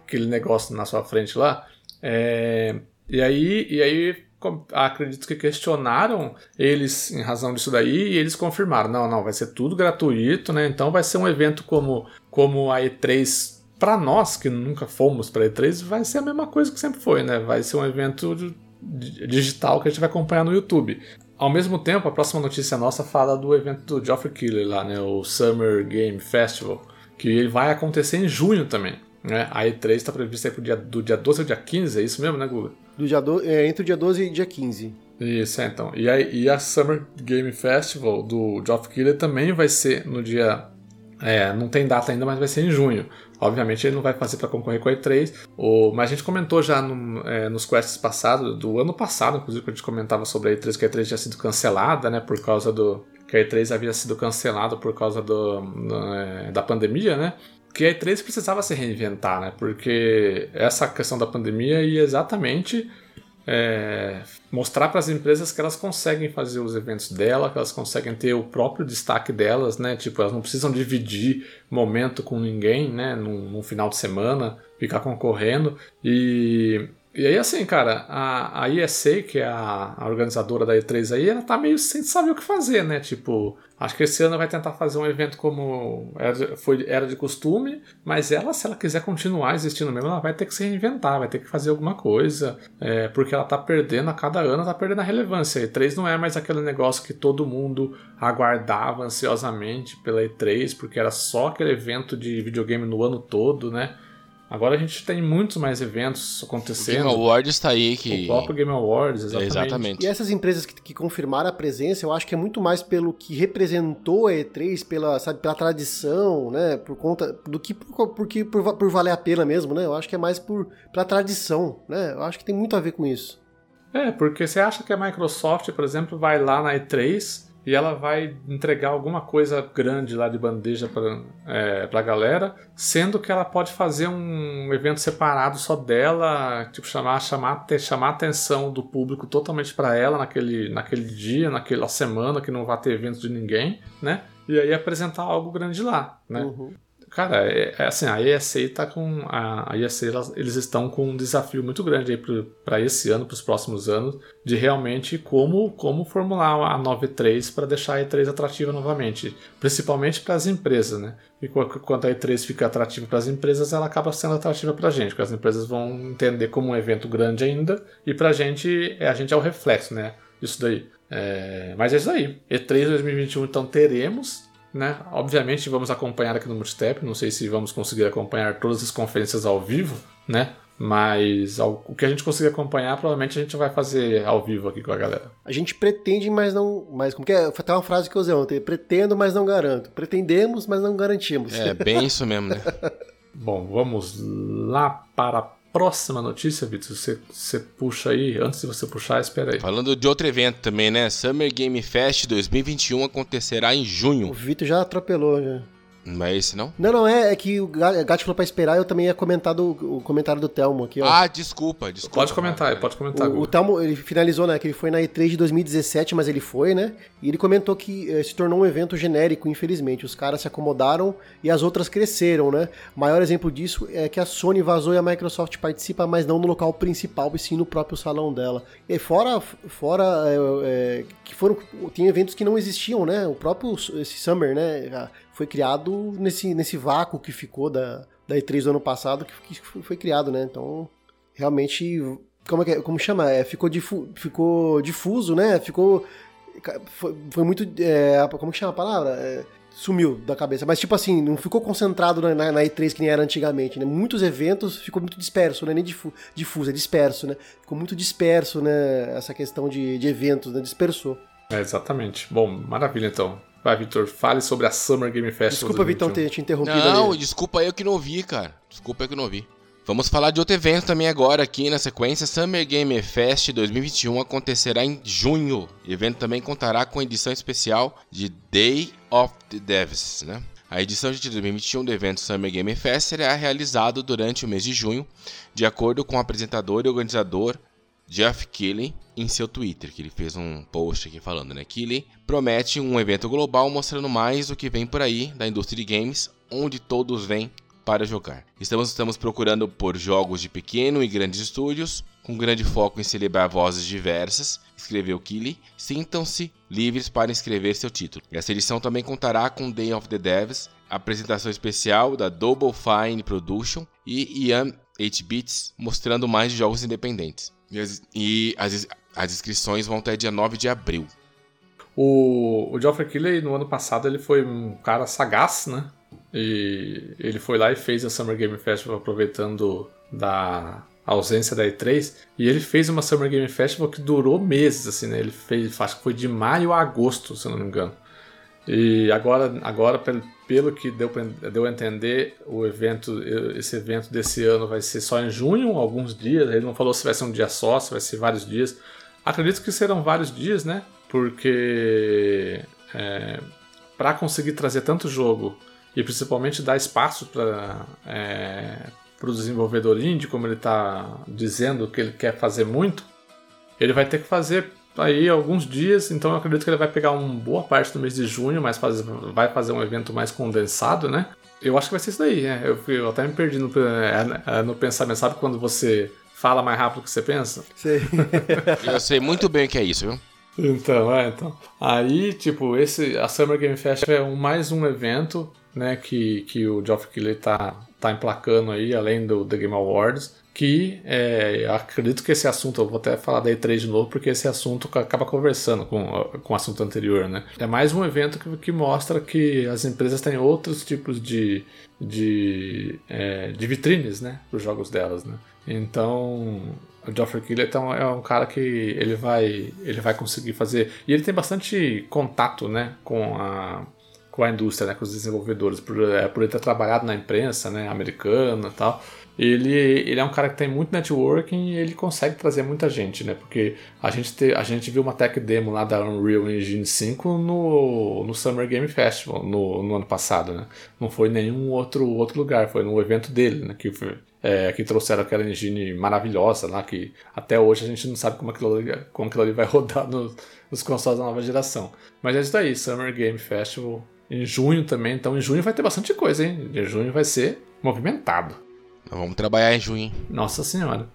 aquele negócio na sua frente lá. É, e aí, e aí acredito que questionaram eles em razão disso daí e eles confirmaram, não, não, vai ser tudo gratuito, né? Então vai ser um evento como, como a E3 para nós que nunca fomos para E3, vai ser a mesma coisa que sempre foi, né? Vai ser um evento digital que a gente vai acompanhar no YouTube. Ao mesmo tempo, a próxima notícia nossa fala do evento do Geoffrey Keighley lá, né? O Summer Game Festival, que ele vai acontecer em junho também. Né? A E3 está prevista aí pro dia, do dia 12 ao dia 15, é isso mesmo, né, Guga? Do dia do, é, entre o dia 12 e dia 15. Isso, é, então. E a, e a Summer Game Festival do Geoff Keighley também vai ser no dia. É, não tem data ainda, mas vai ser em junho. Obviamente ele não vai fazer para concorrer com a E3. O, mas a gente comentou já no, é, nos quests passados, do ano passado, inclusive, que a gente comentava sobre a E3, que a E3 tinha sido cancelada, né? Por causa do. Que a E3 havia sido cancelada por causa do, do é, da pandemia, né? Que a E3 precisava se reinventar, né? Porque essa questão da pandemia ia exatamente é, mostrar para as empresas que elas conseguem fazer os eventos dela, que elas conseguem ter o próprio destaque delas, né? Tipo, elas não precisam dividir momento com ninguém, né? Num, num final de semana, ficar concorrendo. E e aí, assim, cara, a, a ESA, que é a, a, organizadora da E3 aí, ela tá meio sem saber o que fazer, né? Tipo, acho que esse ano vai tentar fazer um evento como era, foi, era de costume, mas ela, se ela quiser continuar existindo mesmo, ela vai ter que se reinventar, vai ter que fazer alguma coisa, é, porque ela tá perdendo a cada ano, tá perdendo a relevância. A E3 não é mais aquele negócio que todo mundo aguardava ansiosamente pela E3, porque era só aquele evento de videogame no ano todo, né? Agora a gente tem muitos mais eventos acontecendo. O Game Awards está aí que. O próprio Game Awards, exatamente. exatamente. E essas empresas que, que, confirmaram a presença, eu acho que é muito mais pelo que representou a E3, pela, sabe, pela tradição, né? Por conta. Do que por, porque, por, por valer a pena mesmo, né? Eu acho que é mais por, pela tradição, né? Eu acho que tem muito a ver com isso. É, porque você acha que a Microsoft, por exemplo, vai lá na E3 e ela vai entregar alguma coisa grande lá de bandeja para é, a galera, sendo que ela pode fazer um evento separado só dela, tipo chamar chamar chamar a atenção do público totalmente para ela naquele, naquele dia, naquela semana que não vai ter evento de ninguém, né? E aí apresentar algo grande lá, né? Uhum. Cara, é, é, assim, a ESA tá com. A, a ESA, elas, eles estão com um desafio muito grande aí para esse ano, para os próximos anos, de realmente como, como formular a 9.3 para deixar a E3 atrativa novamente. Principalmente para as empresas, né? E quando a E3 fica atrativa para as empresas, ela acaba sendo atrativa para a gente, porque as empresas vão entender como um evento grande ainda, e para a gente, a gente é o reflexo, né? Isso daí. É, mas é isso aí. E3 2021, então teremos né? Obviamente vamos acompanhar aqui no Multistep, não sei se vamos conseguir acompanhar todas as conferências ao vivo, né? Mas o que a gente conseguir acompanhar, provavelmente a gente vai fazer ao vivo aqui com a galera. A gente pretende, mas não. Mas como que é? Foi até uma frase que eu usei ontem: pretendo, mas não garanto. Pretendemos, mas não garantimos. É, bem isso mesmo, né? Bom, vamos lá para a próxima notícia, Vitor, você, você puxa aí, antes de você puxar, espera aí. Falando de outro evento também, né? Summer Game Fest 2021 acontecerá em junho. O Vitor já atropelou, já. Não é esse, não? Não, não, é, é que o Gato falou pra esperar eu também ia comentar do, o comentário do Telmo aqui, ó. Ah, desculpa, desculpa. Pode comentar, pode comentar. O, o Telmo, ele finalizou, né, que ele foi na E3 de 2017, mas ele foi, né, e ele comentou que eh, se tornou um evento genérico, infelizmente. Os caras se acomodaram e as outras cresceram, né. O maior exemplo disso é que a Sony vazou e a Microsoft participa, mas não no local principal, e sim no próprio salão dela. E fora, fora é, é, que foram, tem eventos que não existiam, né, o próprio esse Summer, né, foi criado nesse, nesse vácuo que ficou da, da E3 do ano passado, que, que foi criado, né? Então, realmente, como, é que, como chama? É, ficou, difu, ficou difuso, né? Ficou. Foi, foi muito. É, como que chama a palavra? É, sumiu da cabeça. Mas, tipo assim, não ficou concentrado na, na, na, E3 que nem era antigamente, né? Muitos eventos ficou muito disperso, né? Nem difu, difuso, é disperso, né? Ficou muito disperso, né? Essa questão de, de eventos, né? Dispersou. É, exatamente. Bom, maravilha então. Vai, Vitor, fale sobre a Summer Game Fest. Desculpa, Vitão, ter te interrompido. Não, ali. desculpa eu que não ouvi, cara. Desculpa eu que não ouvi. Vamos falar de outro evento também agora aqui na sequência. Summer Game Fest 2021 acontecerá em junho. O evento também contará com edição especial de Day of the Devs, né? A edição de 2021 do evento Summer Game Fest será realizado durante o mês de junho, de acordo com o apresentador e organizador Jeff Keighley em seu Twitter, que ele fez um post aqui falando, né? Keighley promete um evento global mostrando mais o que vem por aí da indústria de games, onde todos vêm para jogar. Estamos, estamos procurando por jogos de pequeno e grandes estúdios, com grande foco em celebrar vozes diversas, escreveu Keighley. Sintam-se livres para escrever seu título. Essa edição também contará com Day of the Devs, apresentação especial da Double Fine Production e Ian 8-Bits, mostrando mais jogos independentes. E as, e as, as inscrições vão até dia 9 de abril. O, o Geoffrey Keighley, no ano passado, ele foi um cara sagaz, né? E ele foi lá e fez a Summer Game Festival aproveitando da ausência da E3. E ele fez uma Summer Game Festival que durou meses, assim, né? Ele fez, acho que foi de maio a agosto, se não me engano. E agora, agora pelo que deu, deu a entender, o evento, esse evento desse ano vai ser só em junho, alguns dias. Ele não falou se vai ser um dia só, se vai ser vários dias. Acredito que serão vários dias, né? Porque é, para conseguir trazer tanto jogo e principalmente dar espaço para é, o desenvolvedor indie, como ele está dizendo que ele quer fazer muito, ele vai ter que fazer aí alguns dias, então eu acredito que ele vai pegar uma boa parte do mês de junho, mas faz, vai fazer um evento mais condensado, né? Eu acho que vai ser isso daí, né? Eu, eu até me perdi no, é, é, no pensamento, sabe quando você fala mais rápido que você pensa? Sei. eu sei muito bem o que é isso, viu? Então, é, então. Aí, tipo, esse, a Summer Game Fest é um, mais um evento, né, que, que o Geoff Keighley tá, tá emplacando aí, além do The Game Awards, que é, acredito que esse assunto, eu vou até falar da E3 de novo, porque esse assunto acaba conversando com, com o assunto anterior, né? É mais um evento que, que mostra que as empresas têm outros tipos de, de, é, de vitrines, né, para os jogos delas, né? Então, o Geoffrey Keighley então, é um cara que ele vai, ele vai conseguir fazer. E ele tem bastante contato né, com, a, com a indústria, né, com os desenvolvedores, por, é, por ele ter trabalhado na imprensa né, americana e tal. Ele, ele é um cara que tem muito networking e ele consegue trazer muita gente, né? Porque a gente, te, a gente viu uma tech demo lá da Unreal Engine 5 no, no Summer Game Festival no, no ano passado, né? Não foi em nenhum outro, outro lugar, foi no evento dele, né? Que foi, é, que trouxeram aquela engine maravilhosa lá, que até hoje a gente não sabe como aquilo ali, como aquilo ali vai rodar no, nos consoles da nova geração. Mas é isso daí, Summer Game Festival em junho também, então em junho vai ter bastante coisa, hein? Em junho vai ser movimentado. Vamos trabalhar em junho? Nossa senhora.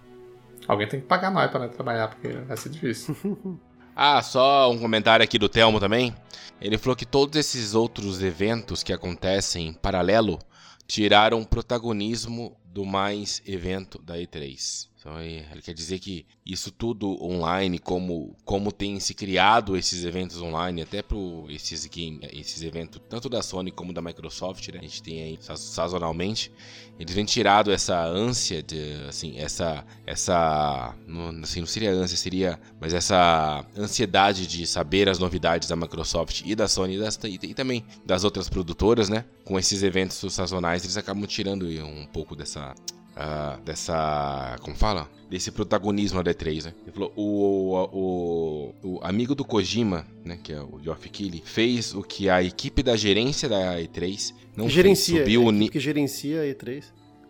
Alguém tem que pagar nós para trabalhar, porque vai ser difícil. ah, só um comentário aqui do Telmo também. Ele falou que todos esses outros eventos que acontecem em paralelo tiraram protagonismo do mais evento da E3. Então ele quer dizer que isso tudo online, como, como tem se criado esses eventos online, até para esses, esses eventos, tanto da Sony como da Microsoft, né? a gente tem aí sazonalmente, eles vêm tirado essa ânsia, de, assim, essa, essa, não, assim, não seria ânsia, seria, mas essa ansiedade de saber as novidades da Microsoft e da Sony e, das, e, e também das outras produtoras, né? Com esses eventos sazonais, eles acabam tirando um pouco dessa uh, dessa. Como fala? Desse protagonismo da E3, né? Ele falou: o, o, o, amigo do Kojima, né? Que é o Geoff Keighley, fez o que a equipe da gerência da E3 não que gerencia, fez. Subiu o ni... que gerencia a E3.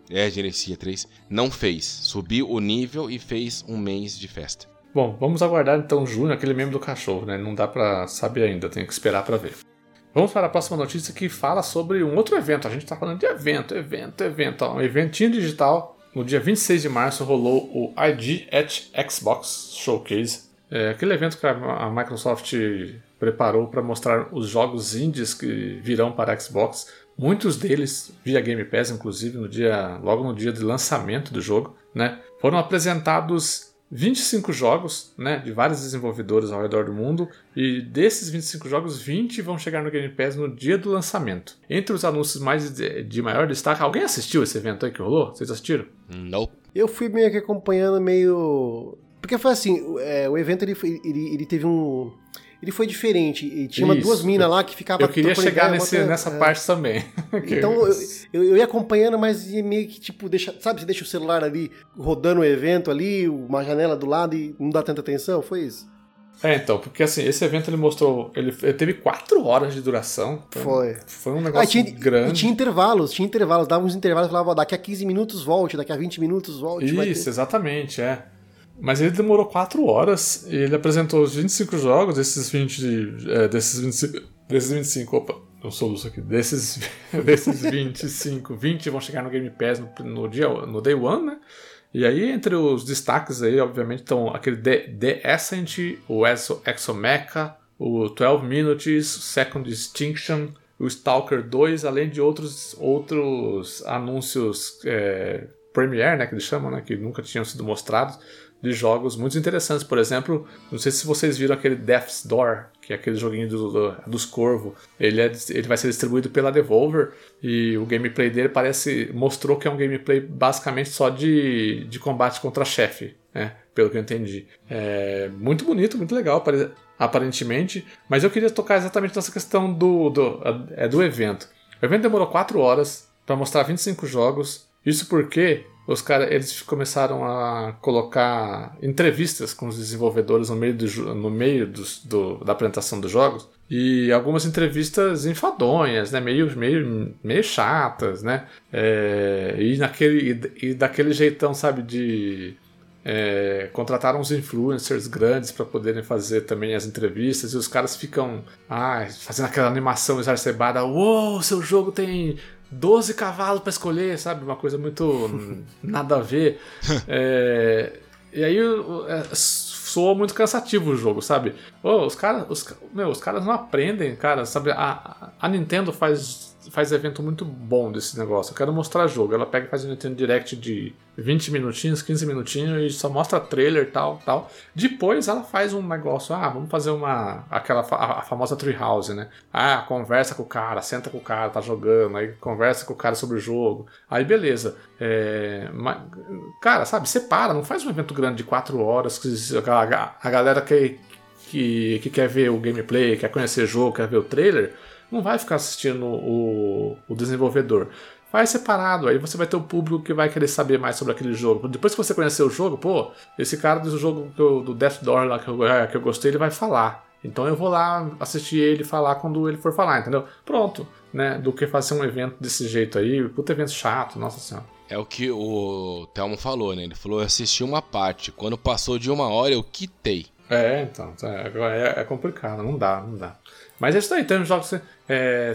É, gerencia a E3. Não fez. Subiu o nível e fez um mês de festa. Bom, vamos aguardar então junho, aquele meme do cachorro, né? Não dá pra saber ainda, tem que esperar para ver. Vamos para a próxima notícia que fala sobre um outro evento. A gente está falando de evento, evento, evento. Um eventinho digital. No dia 26 de março rolou o ID at Xbox Showcase. É aquele evento que a Microsoft preparou para mostrar os jogos indies que virão para a Xbox. Muitos deles via Game Pass, inclusive, no dia, logo no dia de lançamento do jogo. Né? Foram apresentados 25 jogos, né, de vários desenvolvedores ao redor do mundo, e desses 25 jogos, 20 vão chegar no Game Pass no dia do lançamento. Entre os anúncios mais de, de maior destaque, alguém assistiu esse evento aí que rolou? Vocês assistiram? Não. Eu fui meio que acompanhando meio porque foi assim, é, o evento ele, ele, ele teve um ele foi diferente. E tinha Isso. duas minas lá que ficavam. Eu queria chegar nesse, nessa é. parte também. então eu, eu, eu, ia acompanhando, mas meio que tipo, deixa, sabe, você deixa o celular ali rodando o evento ali, uma janela do lado e não dá tanta atenção? Foi isso? É, então, porque assim, esse evento ele mostrou. Ele, ele teve quatro horas de duração. Foi. Foi um negócio ah, tinha, grande. E tinha intervalos, tinha intervalos, dava uns intervalos, falava, daqui a 15 minutos volte, daqui a 20 minutos volte. Isso, exatamente, é. Mas ele demorou 4 horas e ele apresentou os 25 jogos, desses 20. É, desses 25. Desses 25. Opa, eu soluço aqui. Desses, desses 25, 20 vão chegar no Game Pass no, no, dia, no Day One, né? E aí, entre os destaques aí, obviamente, estão aquele The, The Ascent, o Exo, Exomecha, o 12 Minutes, Second Distinction, o Stalker 2, além de outros, outros anúncios é, Premiere, né, que eles chamam, né, que nunca tinham sido mostrados de jogos muito interessantes. Por exemplo, não sei se vocês viram aquele Death's Door, que é aquele joguinho do, do, dos Corvo. Ele, é, ele vai ser distribuído pela Devolver e o gameplay dele parece mostrou que é um gameplay basicamente só de, de combate contra chefe, né? Pelo que eu entendi. É muito bonito, muito legal, aparentemente. Mas eu queria tocar exatamente nessa questão do, do, é, do evento. O evento demorou 4 horas para mostrar 25 jogos. Isso porque os caras eles começaram a colocar entrevistas com os desenvolvedores no meio, do, no meio dos, do, da apresentação dos jogos e algumas entrevistas enfadonhas, né, meio, meio, meio chatas, né, é, e, naquele, e, e daquele jeitão, sabe, de é, contrataram uns influencers grandes para poderem fazer também as entrevistas e os caras ficam ah, fazendo aquela animação exacerbada. Uou, seu jogo tem 12 cavalos para escolher, sabe? Uma coisa muito nada a ver. É, e aí é, soa muito cansativo o jogo, sabe? Oh, os caras os, meu, os caras não aprendem, cara, sabe? A, a Nintendo faz faz evento muito bom desse negócio. Eu quero mostrar jogo. Ela pega e faz um Nintendo Direct de 20 minutinhos, 15 minutinhos e só mostra trailer tal, tal. Depois ela faz um negócio, ah, vamos fazer uma aquela a, a famosa Treehouse, né? Ah, conversa com o cara, senta com o cara, tá jogando, aí conversa com o cara sobre o jogo. Aí beleza. É, mas, cara, sabe, separa, não faz um evento grande de 4 horas que a, a galera que, que, que quer ver o gameplay, quer conhecer o jogo, quer ver o trailer não vai ficar assistindo o, o desenvolvedor. Faz separado, aí você vai ter o público que vai querer saber mais sobre aquele jogo. Depois que você conhecer o jogo, pô, esse cara do jogo do, do Death Door lá que eu, é, que eu gostei, ele vai falar. Então eu vou lá assistir ele falar quando ele for falar, entendeu? Pronto, né? Do que fazer um evento desse jeito aí, puta evento chato, nossa senhora. É o que o Thelmo falou, né? Ele falou: eu assisti uma parte. Quando passou de uma hora, eu quitei. É, então, é, é, é complicado, não dá, não dá. Mas é isso aí, tem jogos. É,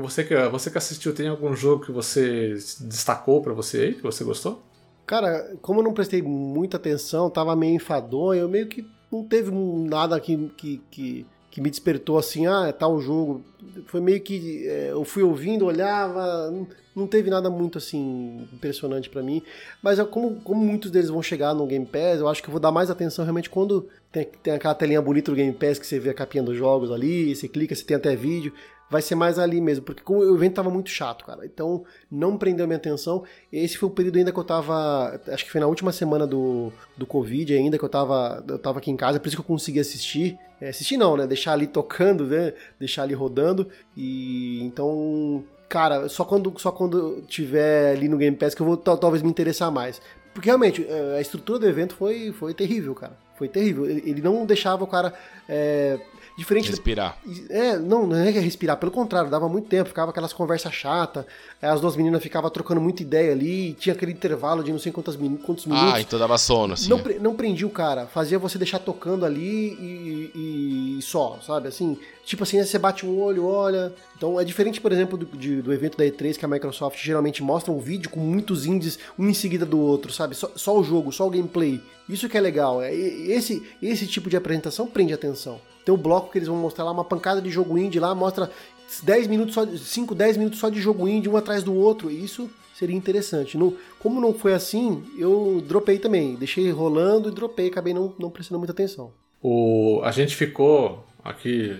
você, que, você que assistiu, tem algum jogo que você destacou para você aí, que você gostou? Cara, como eu não prestei muita atenção, tava meio enfadonho, eu meio que não teve nada que, que, que, que me despertou assim, ah, é tal jogo. Foi meio que é, eu fui ouvindo, olhava, não, teve nada muito assim impressionante para mim. Mas como, como muitos deles vão chegar no Game Pass, eu acho que eu vou dar mais atenção realmente quando tem, tem aquela telinha bonita do Game Pass que você vê a capinha dos jogos ali, você clica, você tem até vídeo vai ser mais ali mesmo, porque o evento tava muito chato, cara. Então não prendeu minha atenção. Esse foi o período ainda que eu tava, acho que foi na última semana do, do Covid ainda que eu tava, eu tava aqui em casa, por isso que eu consegui assistir. É, assistir não, né? Deixar ali tocando, né? Deixar ali rodando. E então, cara, só quando só quando tiver ali no Game Pass que eu vou talvez me interessar mais. Porque realmente, é, a estrutura do evento foi, foi terrível, cara. Foi terrível. Ele não deixava o cara é, Diferente respirar. É, não, não é que é respirar, pelo contrário, dava muito tempo, ficava aquelas conversas chatas, as duas meninas ficavam trocando muita ideia ali, tinha aquele intervalo de não sei quantos, quantos ah, minutos. Ah, então dava sono, assim. Não, não prendia o cara, fazia você deixar tocando ali e, e só, sabe? Assim, tipo assim, você bate um olho, olha. Então é diferente, por exemplo, do, de, do evento da E3 que a Microsoft geralmente mostra um vídeo com muitos indies, um em seguida do outro, sabe? Só, só o jogo, só o gameplay. Isso que é legal. É, esse, esse tipo de apresentação prende atenção. Tem o bloco que eles vão mostrar lá, uma pancada de jogo indie lá, mostra 10 minutos só, 5, 10 minutos só de jogo indie, um atrás do outro. Isso seria interessante. No, como não foi assim, eu dropei também. Deixei rolando e dropei, acabei não, não prestando muita atenção. O, a gente ficou aqui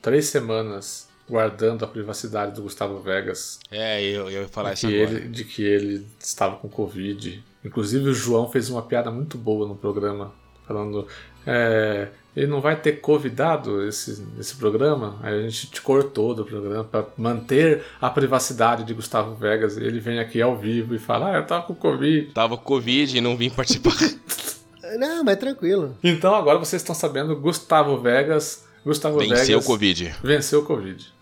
três semanas guardando a privacidade do Gustavo Vegas. É, eu, eu ia falar isso agora. Ele, de que ele estava com Covid. Inclusive o João fez uma piada muito boa no programa, falando. É, ele não vai ter convidado esse, esse programa, aí a gente te cortou do programa para manter a privacidade de Gustavo Vegas. Ele vem aqui ao vivo e fala: Ah, eu tava com Covid. Tava com Covid e não vim participar. não, mas tranquilo. Então agora vocês estão sabendo: Gustavo Vegas. Gustavo venceu Vegas. Venceu o Covid. Venceu o Covid.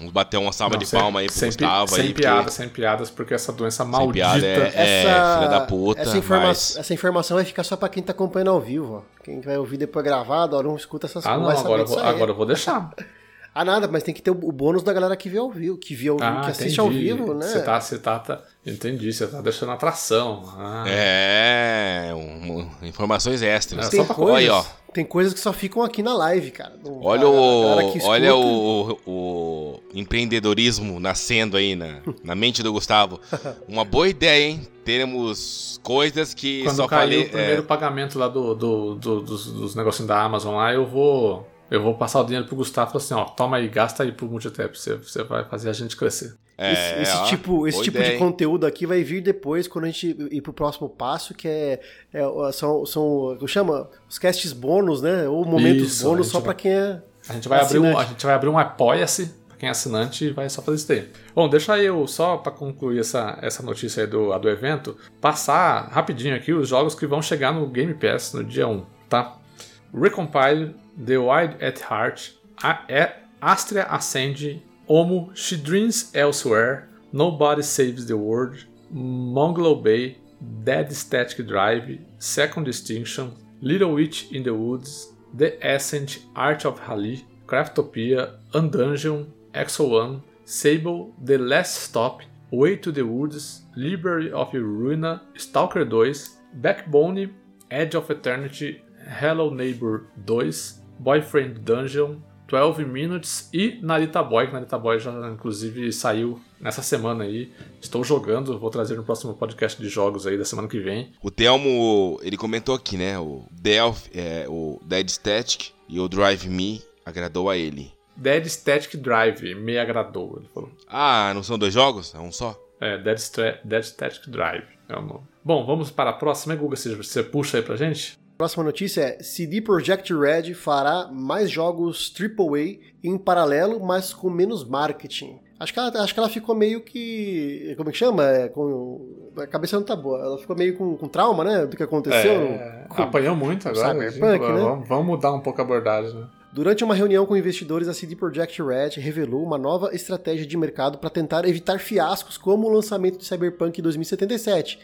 Vamos bater uma salva não, de sem, palma aí pro sem, Gustavo sem aí. piadas, porque... sem piadas, porque essa doença maldita. Piada é, é, essa, filha da puta. Essa, informa mas... essa informação vai ficar só pra quem tá acompanhando ao vivo, ó. Quem vai ouvir depois gravado, ó, não escuta essas ah, coisas. Ah, não, agora, eu vou, agora eu vou deixar. Ah, nada, mas tem que ter o bônus da galera que vê ao vivo, que, vê ao, ah, que assiste entendi. ao vivo, né? Você tá, você tá, tá, entendi, você tá deixando atração. Ah. É, um, informações extras. É, tem, só coisas, aí, ó. tem coisas que só ficam aqui na live, cara. olha o, olha o, o, empreendedorismo nascendo aí na, na mente do Gustavo. Uma boa ideia, hein? Teremos coisas que Quando só cair falei... o primeiro é... pagamento lá do, do, do dos, dos negocinhos da Amazon lá, eu vou eu vou passar o dinheiro pro Gustavo e falar assim, ó, toma aí, gasta aí pro Multitap, você, você vai fazer a gente crescer. É, esse, esse ó, tipo, esse tipo ideia, de conteúdo aqui vai vir depois, quando a gente ir pro próximo passo, que é, é são, são, como chama? Os casts bônus, né? Ou momentos Isso, bônus só para quem é a gente vai abrir um, A gente vai abrir um apoia-se pra quem é assinante e vai só fazer isso daí. Bom, deixa eu, só para concluir essa, essa notícia aí do, do evento, passar rapidinho aqui os jogos que vão chegar no Game Pass no dia 1, tá? Recompile The Wild at Heart, Astria Ascend, Omo, She Dreams Elsewhere, Nobody Saves the World, Mongolo Bay, Dead Static Drive, Second Distinction, Little Witch in the Woods, The Ascent, Art of Hali, Craftopia, Undungeon, Exo One, Sable, The Last Stop, Way to the Woods, Library of Ruina, Stalker 2, Backbone, Edge of Eternity, Hello Neighbor 2, Boyfriend Dungeon, 12 Minutes e Narita Boy, que Narita Boy já inclusive saiu nessa semana aí. Estou jogando, vou trazer no próximo podcast de jogos aí da semana que vem. O Telmo, ele comentou aqui, né? O Delph, é, o Dead Static e o Drive Me agradou a ele. Dead Static Drive me agradou, ele falou. Ah, não são dois jogos? É um só? É, Dead, Dead Static Drive é o nome. Bom, vamos para a próxima, Guga, você, você puxa aí pra gente? Próxima notícia é: CD Projekt Red fará mais jogos AAA em paralelo, mas com menos marketing. Acho que ela, acho que ela ficou meio que. Como é que chama? É, com, a cabeça não tá boa. Ela ficou meio com, com trauma, né? Do que aconteceu. É, com, apanhou muito agora. Cyberpunk, né? Vamos, vamos mudar um pouco a abordagem, né? Durante uma reunião com investidores, a CD Projekt Red revelou uma nova estratégia de mercado para tentar evitar fiascos como o lançamento de Cyberpunk 2077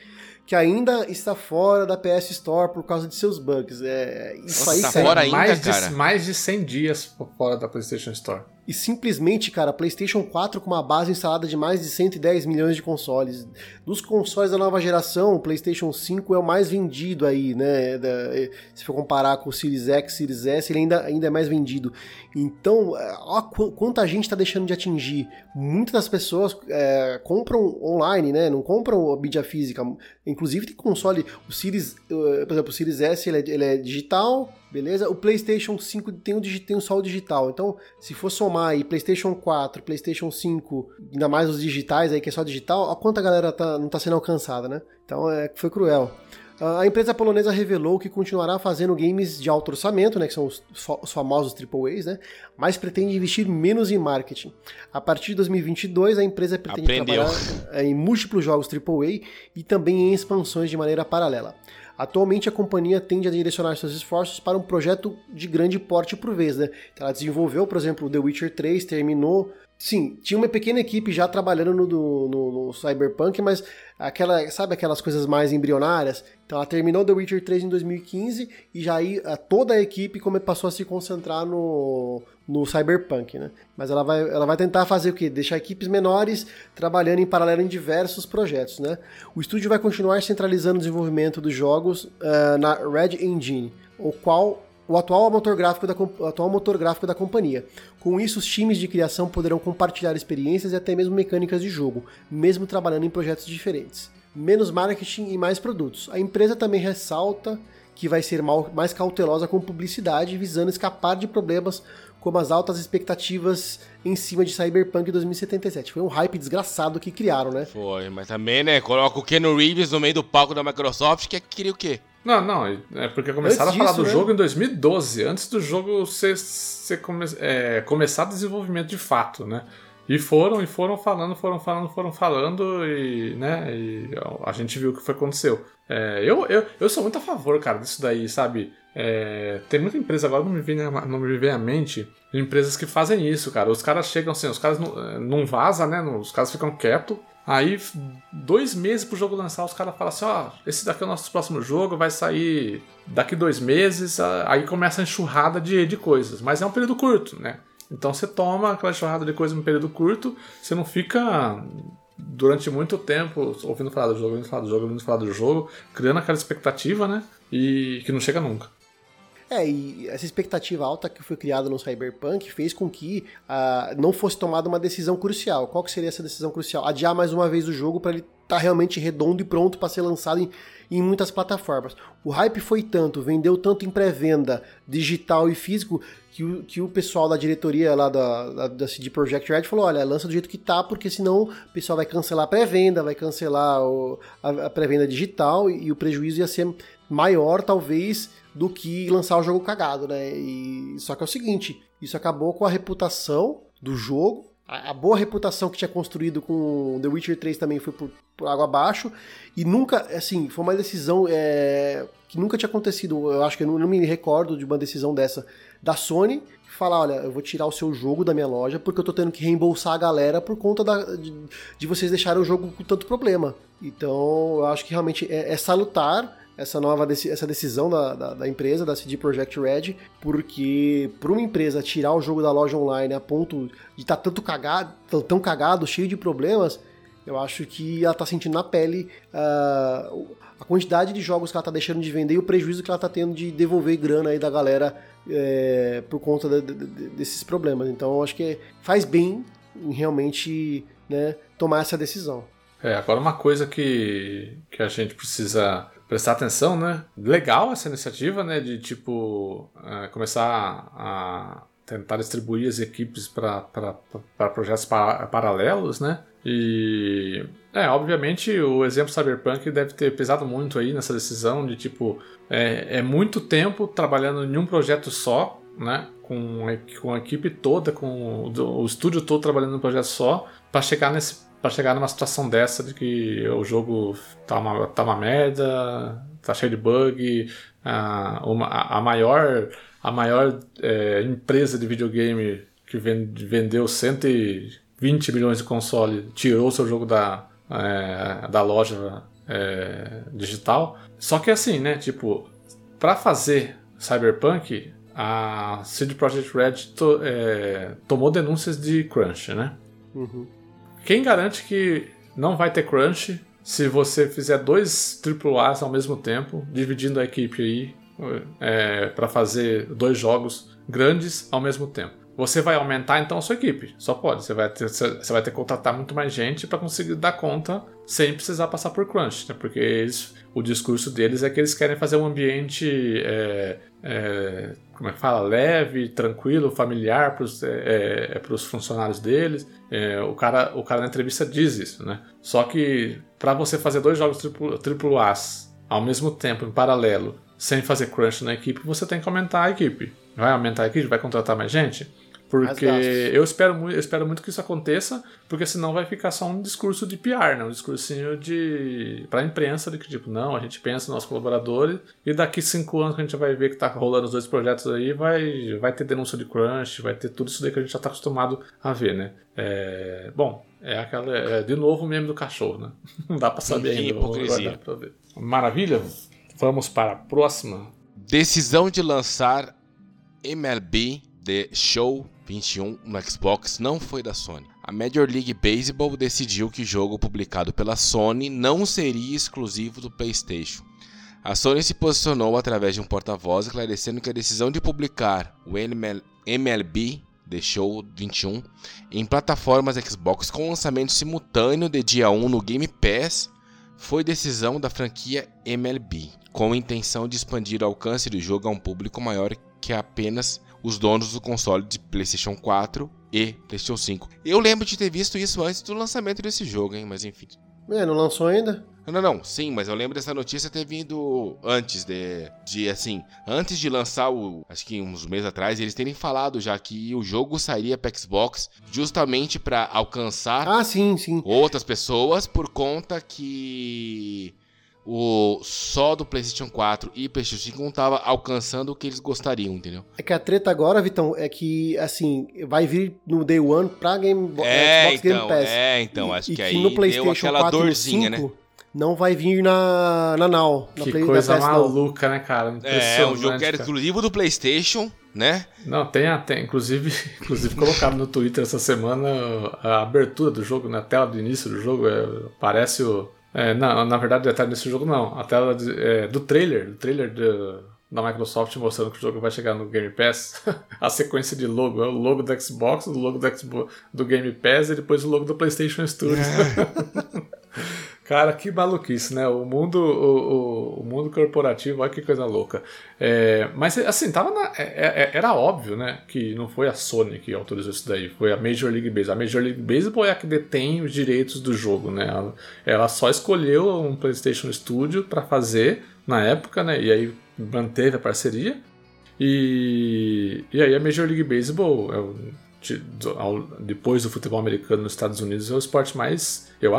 que ainda está fora da PS Store por causa de seus bugs. É, isso Nossa, aí, tá fora ainda, mais cara. De, mais de 100 dias fora da PlayStation Store. E simplesmente, cara, PlayStation 4 com uma base instalada de mais de 110 milhões de consoles. Dos consoles da nova geração, o PlayStation 5 é o mais vendido aí, né? Da, se for comparar com o Series X, Series S, ele ainda, ainda é mais vendido. Então, ó, quanta gente está deixando de atingir. Muitas das pessoas é, compram online, né? Não compram a mídia física. Inclusive tem console, o Series, por exemplo, o Series S ele é, ele é digital, beleza? O PlayStation 5 tem um, tem um só o digital. Então, se for somar aí PlayStation 4, PlayStation 5, ainda mais os digitais aí que é só digital, a quanta galera tá, não está sendo alcançada, né? Então, é, foi cruel. A empresa polonesa revelou que continuará fazendo games de alto orçamento, né, que são os, os famosos AAAs, né, mas pretende investir menos em marketing. A partir de 2022, a empresa pretende Aprendeu. trabalhar é, em múltiplos jogos AAA e também em expansões de maneira paralela. Atualmente, a companhia tende a direcionar seus esforços para um projeto de grande porte por vez. Né? Ela desenvolveu, por exemplo, The Witcher 3, terminou Sim, tinha uma pequena equipe já trabalhando no, no, no, Cyberpunk, mas aquela, sabe aquelas coisas mais embrionárias? Então ela terminou The Witcher 3 em 2015 e já aí toda a equipe passou a se concentrar no, no Cyberpunk, né? Mas ela vai, ela vai tentar fazer o quê? Deixar equipes menores trabalhando em paralelo em diversos projetos, né? O estúdio vai continuar centralizando o desenvolvimento dos jogos uh, na Red Engine, o qual o atual motor, gráfico da, atual motor gráfico da companhia. Com isso, os times de criação poderão compartilhar experiências e até mesmo mecânicas de jogo, mesmo trabalhando em projetos diferentes. Menos marketing e mais produtos. A empresa também ressalta que vai ser mais cautelosa com publicidade, visando escapar de problemas como as altas expectativas em cima de Cyberpunk 2077. Foi um hype desgraçado que criaram, né? Foi, mas também, né? Coloca o Ken Reeves no meio do palco da Microsoft, que queria o quê? Não, não, é porque começaram antes a falar disso, do né? jogo em 2012, antes do jogo ser, ser come, é, começar o desenvolvimento de fato, né? E foram, e foram falando, foram falando, foram falando, e, né, e a gente viu o que foi aconteceu. É, eu, eu, eu sou muito a favor, cara, disso daí, sabe? É, tem muita empresa, agora não me, vem, não me vem à mente, empresas que fazem isso, cara. Os caras chegam assim, os caras não, é, não vazam, né? Os caras ficam quietos, Aí, dois meses pro jogo lançar, os caras falam assim: ó, esse daqui é o nosso próximo jogo, vai sair daqui dois meses. Aí começa a enxurrada de, de coisas. Mas é um período curto, né? Então você toma aquela chorrada de coisa num período curto, você não fica durante muito tempo ouvindo falar do jogo, ouvindo falar do jogo, ouvindo falar do jogo, criando aquela expectativa, né? E que não chega nunca. É, e essa expectativa alta que foi criada no Cyberpunk fez com que uh, não fosse tomada uma decisão crucial. Qual que seria essa decisão crucial? Adiar mais uma vez o jogo para ele estar tá realmente redondo e pronto para ser lançado em, em muitas plataformas. O hype foi tanto, vendeu tanto em pré-venda digital e físico, que o, que o pessoal da diretoria lá da, da, da CD Projekt Red falou: olha, lança do jeito que tá, porque senão o pessoal vai cancelar a pré-venda, vai cancelar o, a, a pré-venda digital e, e o prejuízo ia ser maior, talvez, do que lançar o jogo cagado, né? E, só que é o seguinte: isso acabou com a reputação do jogo. A, boa reputação que tinha construído com The Witcher 3 também foi por, por água abaixo. E nunca, assim, foi uma decisão é, que nunca tinha acontecido. Eu acho que eu não, não me recordo de uma decisão dessa da Sony falar, olha, eu vou tirar o seu jogo da minha loja porque eu tô tendo que reembolsar a galera por conta da, de, de vocês deixarem o jogo com tanto problema. Então, eu acho que realmente é, é salutar essa nova essa decisão da, da, da, empresa, da CD Projekt Red, porque para uma empresa tirar o jogo da loja online a ponto de estar tá tanto cagado, tão, cagado, cheio de problemas, eu acho que ela está sentindo na pele uh, a quantidade de jogos que ela está deixando de vender e o prejuízo que ela está tendo de devolver grana aí da galera é, por conta de, de, de, desses problemas. Então eu acho que faz bem em realmente né, tomar essa decisão. É, agora uma coisa que, que a gente precisa prestar atenção, né? Legal essa iniciativa, né? De tipo é, começar a tentar distribuir as equipes para projetos pa paralelos, né? E é, obviamente o exemplo Cyberpunk deve ter pesado muito aí nessa decisão de tipo é, é muito tempo trabalhando em um projeto só, né? Com, com a equipe toda, com o, estúdio todo trabalhando um projeto só, para chegar nesse para chegar numa situação dessa de que o jogo tá uma, tá uma merda, tá cheio de bug, a, uma, a maior, a maior é, empresa de videogame que vende, vendeu 120 milhões de console tirou seu jogo da, é, da loja é, digital. Só que assim, né, tipo, para fazer Cyberpunk, a CD Projekt Red to, é, tomou denúncias de crunch, né? Uhum. Quem garante que não vai ter crunch se você fizer dois AAAs ao mesmo tempo, dividindo a equipe aí é, para fazer dois jogos grandes ao mesmo tempo? Você vai aumentar então a sua equipe, só pode. Você vai ter, você vai ter que contratar muito mais gente para conseguir dar conta sem precisar passar por crunch, né? porque eles, o discurso deles é que eles querem fazer um ambiente é, é, como é que fala, leve, tranquilo, familiar para os é, é, funcionários deles. É, o, cara, o cara na entrevista diz isso, né? Só que para você fazer dois jogos triplo, ao mesmo tempo, em paralelo, sem fazer crunch na equipe, você tem que aumentar a equipe. Vai aumentar a equipe? Vai contratar mais gente? Porque eu espero, eu espero muito que isso aconteça, porque senão vai ficar só um discurso de PR, né? um discursinho de para a imprensa de que tipo, não, a gente pensa nos nossos colaboradores e daqui cinco anos que a gente vai ver que tá rolando os dois projetos aí, vai, vai ter denúncia de crunch, vai ter tudo isso daí que a gente já está acostumado a ver, né? É, bom, é aquela, é, de novo o meme do cachorro, né? Não dá para saber ainda, hipocrisia. Pra ver. Maravilha, vamos para a próxima. Decisão de lançar MLB The Show 21 no Xbox não foi da Sony. A Major League Baseball decidiu que o jogo publicado pela Sony não seria exclusivo do PlayStation. A Sony se posicionou através de um porta-voz esclarecendo que a decisão de publicar o MLB The Show 21 em plataformas Xbox com lançamento simultâneo de dia 1 no Game Pass foi decisão da franquia MLB, com a intenção de expandir o alcance do jogo a um público maior que apenas os donos do console de PlayStation 4 e PlayStation 5. Eu lembro de ter visto isso antes do lançamento desse jogo, hein? Mas enfim. É, não lançou ainda? Não, não, sim, mas eu lembro dessa notícia ter vindo antes de, de assim, antes de lançar o, acho que uns meses atrás, eles terem falado já que o jogo sairia para Xbox justamente para alcançar ah, sim, sim. outras pessoas por conta que o só do PlayStation 4 e PlayStation 5 não tava alcançando o que eles gostariam, entendeu? É que a treta agora, Vitão, é que assim, vai vir no Day One pra Game, é, Xbox então, Game Pass. É, então, acho e, que, e que aí no PlayStation deu aquela 4 dorzinha, 5, né? Não vai vir na, na Now. Na que Play, coisa maluca, né, cara? É, um jogo que era exclusivo do PlayStation né? Não, tem até, inclusive, inclusive colocaram no Twitter essa semana a abertura do jogo, na tela do início do jogo, é, parece o. É, não, na verdade, a tela desse jogo não. A tela de, é, do trailer, do trailer da Microsoft mostrando que o jogo vai chegar no Game Pass. a sequência de logo é o logo do Xbox, o logo do, Xbox, do Game Pass e depois o logo do PlayStation Studios. É. Cara, que maluquice, né? O mundo, o, o, o mundo corporativo, olha que coisa louca. É, mas, assim, tava na, é, é, era óbvio, né? Que não foi a Sony que autorizou isso daí, foi a Major League Baseball. A Major League Baseball é a que detém os direitos do jogo, né? Ela, ela só escolheu um PlayStation Studio para fazer na época, né? E aí manteve a parceria. E, e aí a Major League Baseball é o depois do futebol americano nos Estados Unidos é o esporte mais eu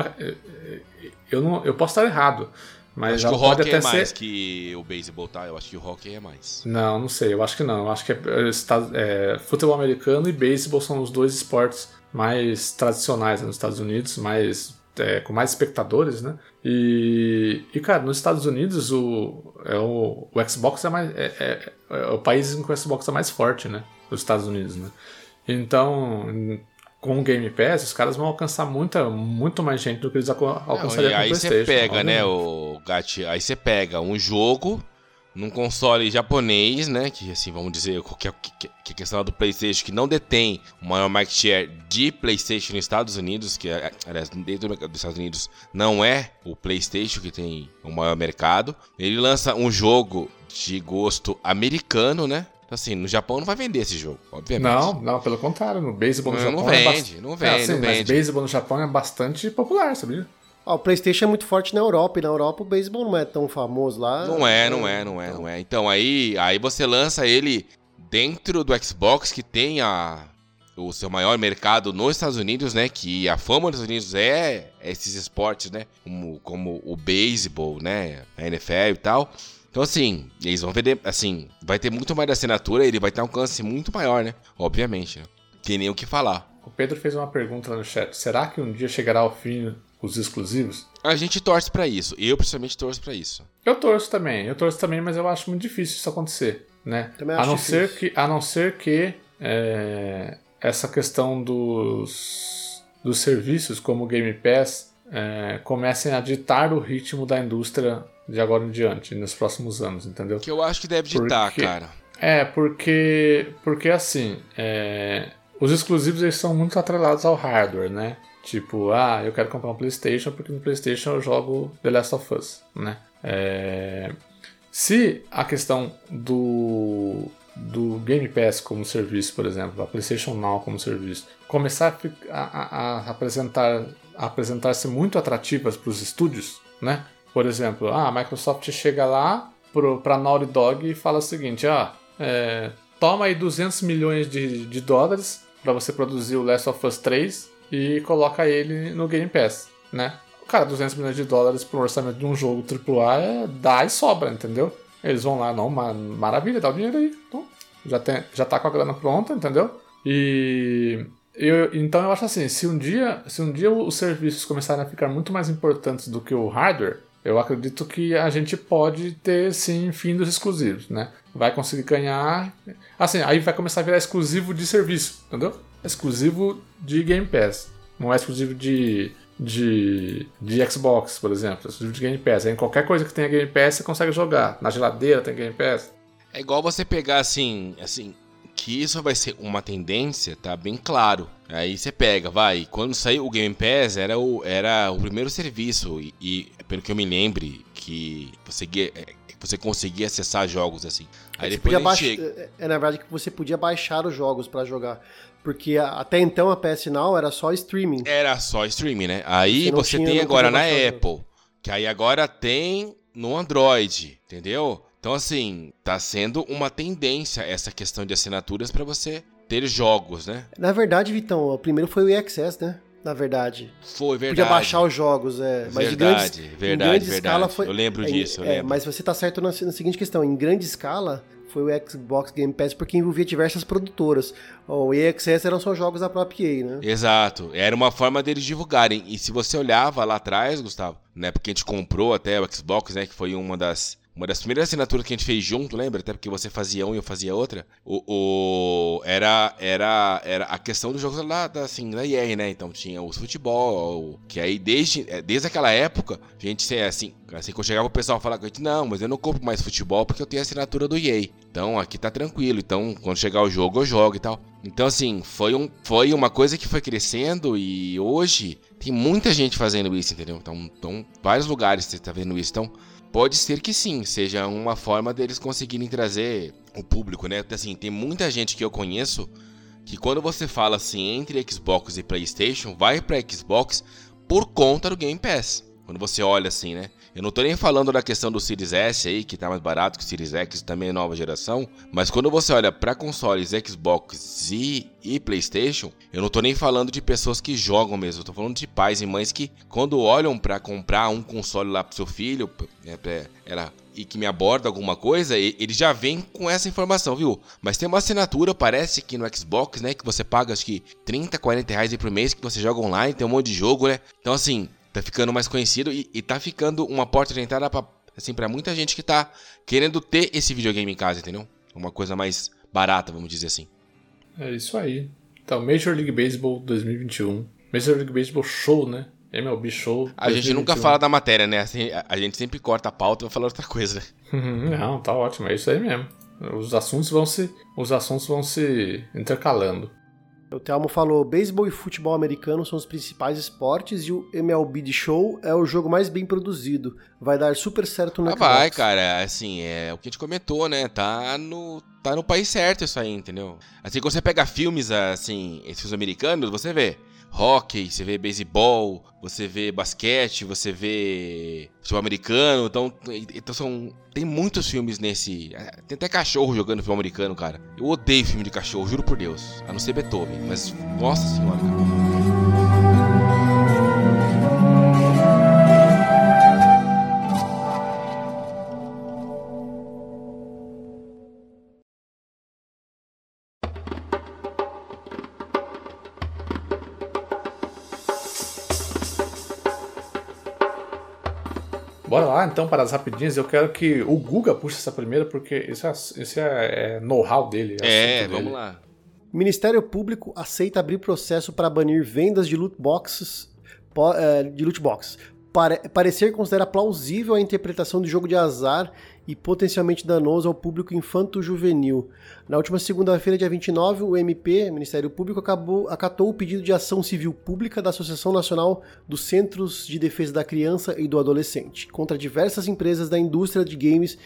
eu não eu posso estar errado mas acho que o hockey é mais ser... que o beisebol tá eu acho que o hockey é mais não não sei eu acho que não eu acho que é, é, é futebol americano e beisebol são os dois esportes mais tradicionais nos Estados Unidos mais é, com mais espectadores, né? E, e, cara, nos Estados Unidos o, é o, o Xbox é mais. É, é, é, o país em que o Xbox é mais forte, né? Os Estados Unidos, né? Então, com o Game Pass, os caras vão alcançar muita, muito mais gente do que eles alcançariam PlayStation. Aí você pega, né, o Gatti, aí você pega um jogo num console japonês, né, que assim, vamos dizer, que, que, que a questão do PlayStation que não detém o maior market share de PlayStation nos Estados Unidos, que aliás, dentro dos Estados Unidos não é o PlayStation que tem o maior mercado. Ele lança um jogo de gosto americano, né? Então, assim, no Japão não vai vender esse jogo, obviamente. Não, não, pelo contrário. No beisebol no não, Japão. Não vende, é bast... não vende, é, assim, não vende. Mas beisebol no Japão é bastante popular, sabia? Ah, o PlayStation é muito forte na Europa, e na Europa o beisebol não é tão famoso lá. Não é, não é, não é, não é. Então aí, aí você lança ele dentro do Xbox, que tem a, o seu maior mercado nos Estados Unidos, né? Que a fama dos Estados Unidos é esses esportes, né? Como, como o beisebol, né? A NFL e tal. Então, assim, eles vão vender, assim, vai ter muito mais assinatura, ele vai ter um alcance muito maior, né? Obviamente, né? Tem nem o que falar. O Pedro fez uma pergunta no chat. Será que um dia chegará ao fim os exclusivos? A gente torce para isso. Eu, principalmente, torço para isso. Eu torço também. Eu torço também, mas eu acho muito difícil isso acontecer, né? Também acho a não difícil. ser que, a não ser que é, essa questão dos, dos serviços, como o Game Pass, é, comecem a ditar o ritmo da indústria de agora em diante, nos próximos anos, entendeu? Que eu acho que deve ditar, porque, cara. É, porque, porque assim, é, os exclusivos eles são muito atrelados ao hardware, né? Tipo, ah, eu quero comprar um PlayStation porque no PlayStation eu jogo The Last of Us, né? É, se a questão do, do Game Pass como serviço, por exemplo, a PlayStation Now como serviço, começar a, a, a apresentar apresentar-se muito atrativas para os estúdios, né? Por exemplo, ah, a Microsoft chega lá para Naughty Dog e fala o seguinte: ah, é, toma aí 200 milhões de, de dólares para você produzir o Last of Us 3 e coloca ele no Game Pass, né? Cara, 200 milhões de dólares para o orçamento de um jogo AAA é, dá e sobra, entendeu? Eles vão lá, não, maravilha, dá o dinheiro aí. Então, já, tem, já tá com a grana pronta, entendeu? E eu, então eu acho assim, se um dia, se um dia os serviços começarem a ficar muito mais importantes do que o hardware, eu acredito que a gente pode ter sim fim dos exclusivos, né? Vai conseguir ganhar. Assim, aí vai começar a virar exclusivo de serviço, entendeu? Exclusivo de Game Pass. Não é exclusivo de, de, de Xbox, por exemplo. É exclusivo de Game Pass. Aí, em qualquer coisa que tenha Game Pass, você consegue jogar. Na geladeira tem Game Pass. É igual você pegar assim, assim, que isso vai ser uma tendência, tá bem claro. Aí você pega, vai, quando saiu o Game Pass era o, era o primeiro serviço e, e pelo que eu me lembre que você, é, você conseguia acessar jogos assim. Aí depois podia baix... chega... É, é na verdade que você podia baixar os jogos para jogar. Porque até então a PS Now era só streaming. Era só streaming, né? Aí você, você tem agora na Apple, que aí agora tem no Android, entendeu? Então, assim, tá sendo uma tendência essa questão de assinaturas para você ter jogos, né? Na verdade, Vitão, o primeiro foi o EXS, né? Na verdade. Foi, verdade. Podia baixar os jogos, é. Mas verdade, grandes, verdade, grande verdade. escala foi. Eu lembro é, disso, é, Mas você tá certo na, na seguinte questão: em grande escala, foi o Xbox Game Pass porque envolvia diversas produtoras. O EXS eram só jogos da própria EA, né? Exato. Era uma forma deles divulgarem. E se você olhava lá atrás, Gustavo, né, porque a gente comprou até o Xbox, né, que foi uma das uma das primeiras assinaturas que a gente fez junto, lembra? Até porque você fazia um e eu fazia outra. O, o era, era, era a questão dos jogos lá da, assim, da EA, né? Então tinha o futebol, que aí desde, é, desde aquela época, a gente, assim, assim que eu chegava o pessoal falava com a gente, não, mas eu não compro mais futebol porque eu tenho a assinatura do EA. Então aqui tá tranquilo. Então quando chegar o jogo, eu jogo e tal. Então, assim, foi, um, foi uma coisa que foi crescendo e hoje tem muita gente fazendo isso, entendeu? Então, então vários lugares você tá vendo isso. Então, Pode ser que sim, seja uma forma deles conseguirem trazer o público, né? Assim, tem muita gente que eu conheço que quando você fala assim entre Xbox e PlayStation, vai para Xbox por conta do Game Pass. Quando você olha assim, né? Eu não tô nem falando da questão do Series S aí, que tá mais barato que o Series X, também é nova geração, mas quando você olha para consoles Xbox e, e PlayStation, eu não tô nem falando de pessoas que jogam mesmo, eu tô falando de pais e mães que quando olham para comprar um console lá pro seu filho, é, pra, ela e que me aborda alguma coisa, ele já vem com essa informação, viu? Mas tem uma assinatura, parece que no Xbox, né? Que você paga acho que 30, 40 reais por mês, que você joga online, tem um monte de jogo, né? Então, assim, tá ficando mais conhecido e, e tá ficando uma porta de entrada pra, assim, pra muita gente que tá querendo ter esse videogame em casa, entendeu? Uma coisa mais barata, vamos dizer assim. É isso aí. Então, Major League Baseball 2021. Major League Baseball Show, né? MLB Show. A gente nunca fala da matéria, né? Assim, a gente sempre corta a pauta e vai falar outra coisa. Não, tá ótimo, é isso aí mesmo. Os assuntos vão se, os assuntos vão se intercalando. O Telmo falou: beisebol e futebol americano são os principais esportes e o MLB de Show é o jogo mais bem produzido. Vai dar super certo no ah, Xbox. Vai, cara. Assim, é o que a gente comentou, né? Tá no, tá no país certo isso aí, entendeu? Assim, quando você pega filmes, assim, esses americanos, você vê hockey, você vê beisebol, você vê basquete, você vê futebol americano. Então, então são, tem muitos filmes nesse. Tem até cachorro jogando futebol americano, cara. Eu odeio filme de cachorro, juro por Deus. A não ser Beethoven, mas nossa senhora, cara. Então para as rapidinhas. Eu quero que o Guga puxe essa primeira, porque isso é, isso é, é know-how dele. É, é vamos dele. lá. Ministério Público aceita abrir processo para banir vendas de loot boxes. É, de loot boxes. Pare, parecer considera plausível a interpretação do jogo de azar e potencialmente danoso ao público infanto-juvenil. Na última segunda-feira, dia 29, o MP, Ministério Público, acabou, acatou o pedido de ação civil pública da Associação Nacional dos Centros de Defesa da Criança e do Adolescente contra diversas empresas da indústria de games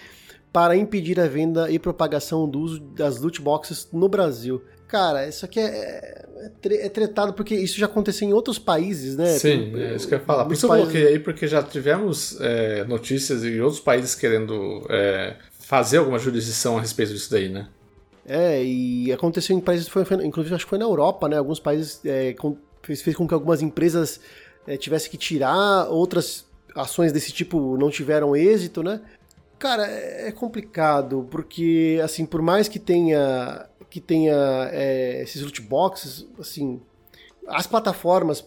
para impedir a venda e propagação do uso das loot boxes no Brasil. Cara, isso aqui é, é, é, tretado porque isso já aconteceu em outros países, né? Sim, é isso que eu ia falar. Por isso eu coloquei aí, porque já tivemos é, notícias em outros países querendo é, fazer alguma jurisdição a respeito disso daí, né? É, e aconteceu em países, foi, inclusive acho que foi na Europa, né? Alguns países é, com, fez, fez com que algumas empresas é, tivessem que tirar, outras ações desse tipo não tiveram êxito, né? Cara, é complicado, porque, assim, por mais que tenha que tenha é, esses loot boxes, assim, as plataformas,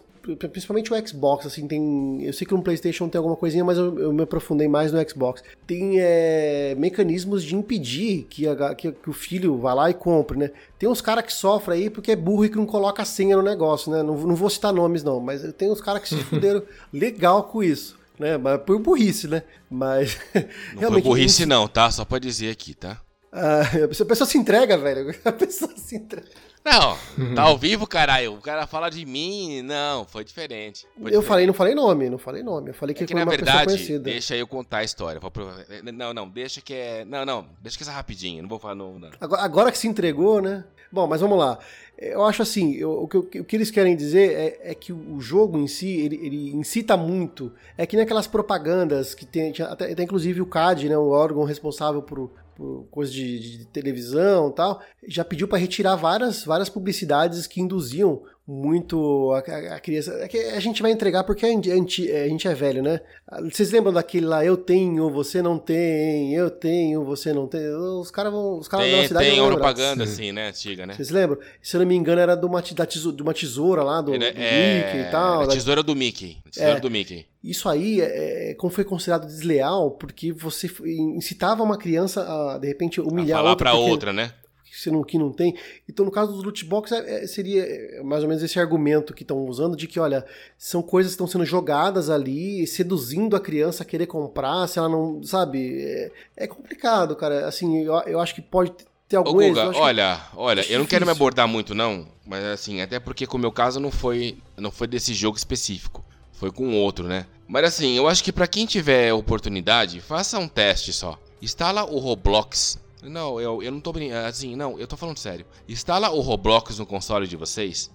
principalmente o Xbox, assim, tem. Eu sei que no PlayStation tem alguma coisinha, mas eu, eu me aprofundei mais no Xbox. Tem é, mecanismos de impedir que, a, que, que, o filho vá lá e compre, né? Tem uns caras que sofrem aí porque é burro e que não coloca a senha no negócio, né? Não, não vou citar nomes, não, mas tem uns caras que se fuderam legal com isso. Né, mas por burrice, né? Mas. Não realmente, foi burrice, não, tá? Só pra dizer aqui, tá? Ah, a pessoa se entrega, velho. A pessoa se entrega. Não, tá ao vivo, caralho. O cara fala de mim. Não, foi diferente. Foi eu diferente. falei, não falei nome, não falei nome. Eu falei que, é que na verdade, deixa eu contar a história. Não, não, deixa que é. Não, não, deixa que é rapidinho. Não vou falar novo, não. Agora, agora, que se entregou, né? Bom, mas vamos lá. Eu acho assim, eu, o, que, o, que, eles querem dizer é, é, que o jogo em si, ele, ele, incita muito. É que nem aquelas propagandas que tem, até, até inclusive o CAD, né, o órgão responsável por, por coisa de, de televisão tal, já pediu para retirar várias, várias publicidades que induziam muito a, a, a, criança. É que a gente vai entregar porque a gente, a gente é velho, né? Vocês lembram daquele lá, eu tenho, você não tem, eu tenho, você não tem? Os caras vão. Os caras da cidade Tem uma propaganda assim, né? Antiga, né? Vocês lembram? Se eu não me engano, era de uma, da tesoura, de uma tesoura lá, do, do é, Mickey e tal. A tesoura do Mickey. Tesoura é, do Mickey. Isso aí é, é, como foi considerado desleal, porque você incitava uma criança a, de repente, humilhar a falar outra. pra porque... outra, né? Que não, que não tem. Então, no caso dos loot box, é, é, seria é, mais ou menos esse argumento que estão usando de que, olha, são coisas que estão sendo jogadas ali, seduzindo a criança a querer comprar, se ela não, sabe? É, é complicado, cara. Assim, eu, eu acho que pode ter algum Ô, Guga, olha, olha, eu não quero me abordar muito, não, mas assim, até porque com o meu caso não foi, não foi desse jogo específico. Foi com outro, né? Mas assim, eu acho que para quem tiver oportunidade, faça um teste só. Instala o Roblox não, eu, eu não tô brincando. Assim, não, eu tô falando sério. Instala o Roblox no console de vocês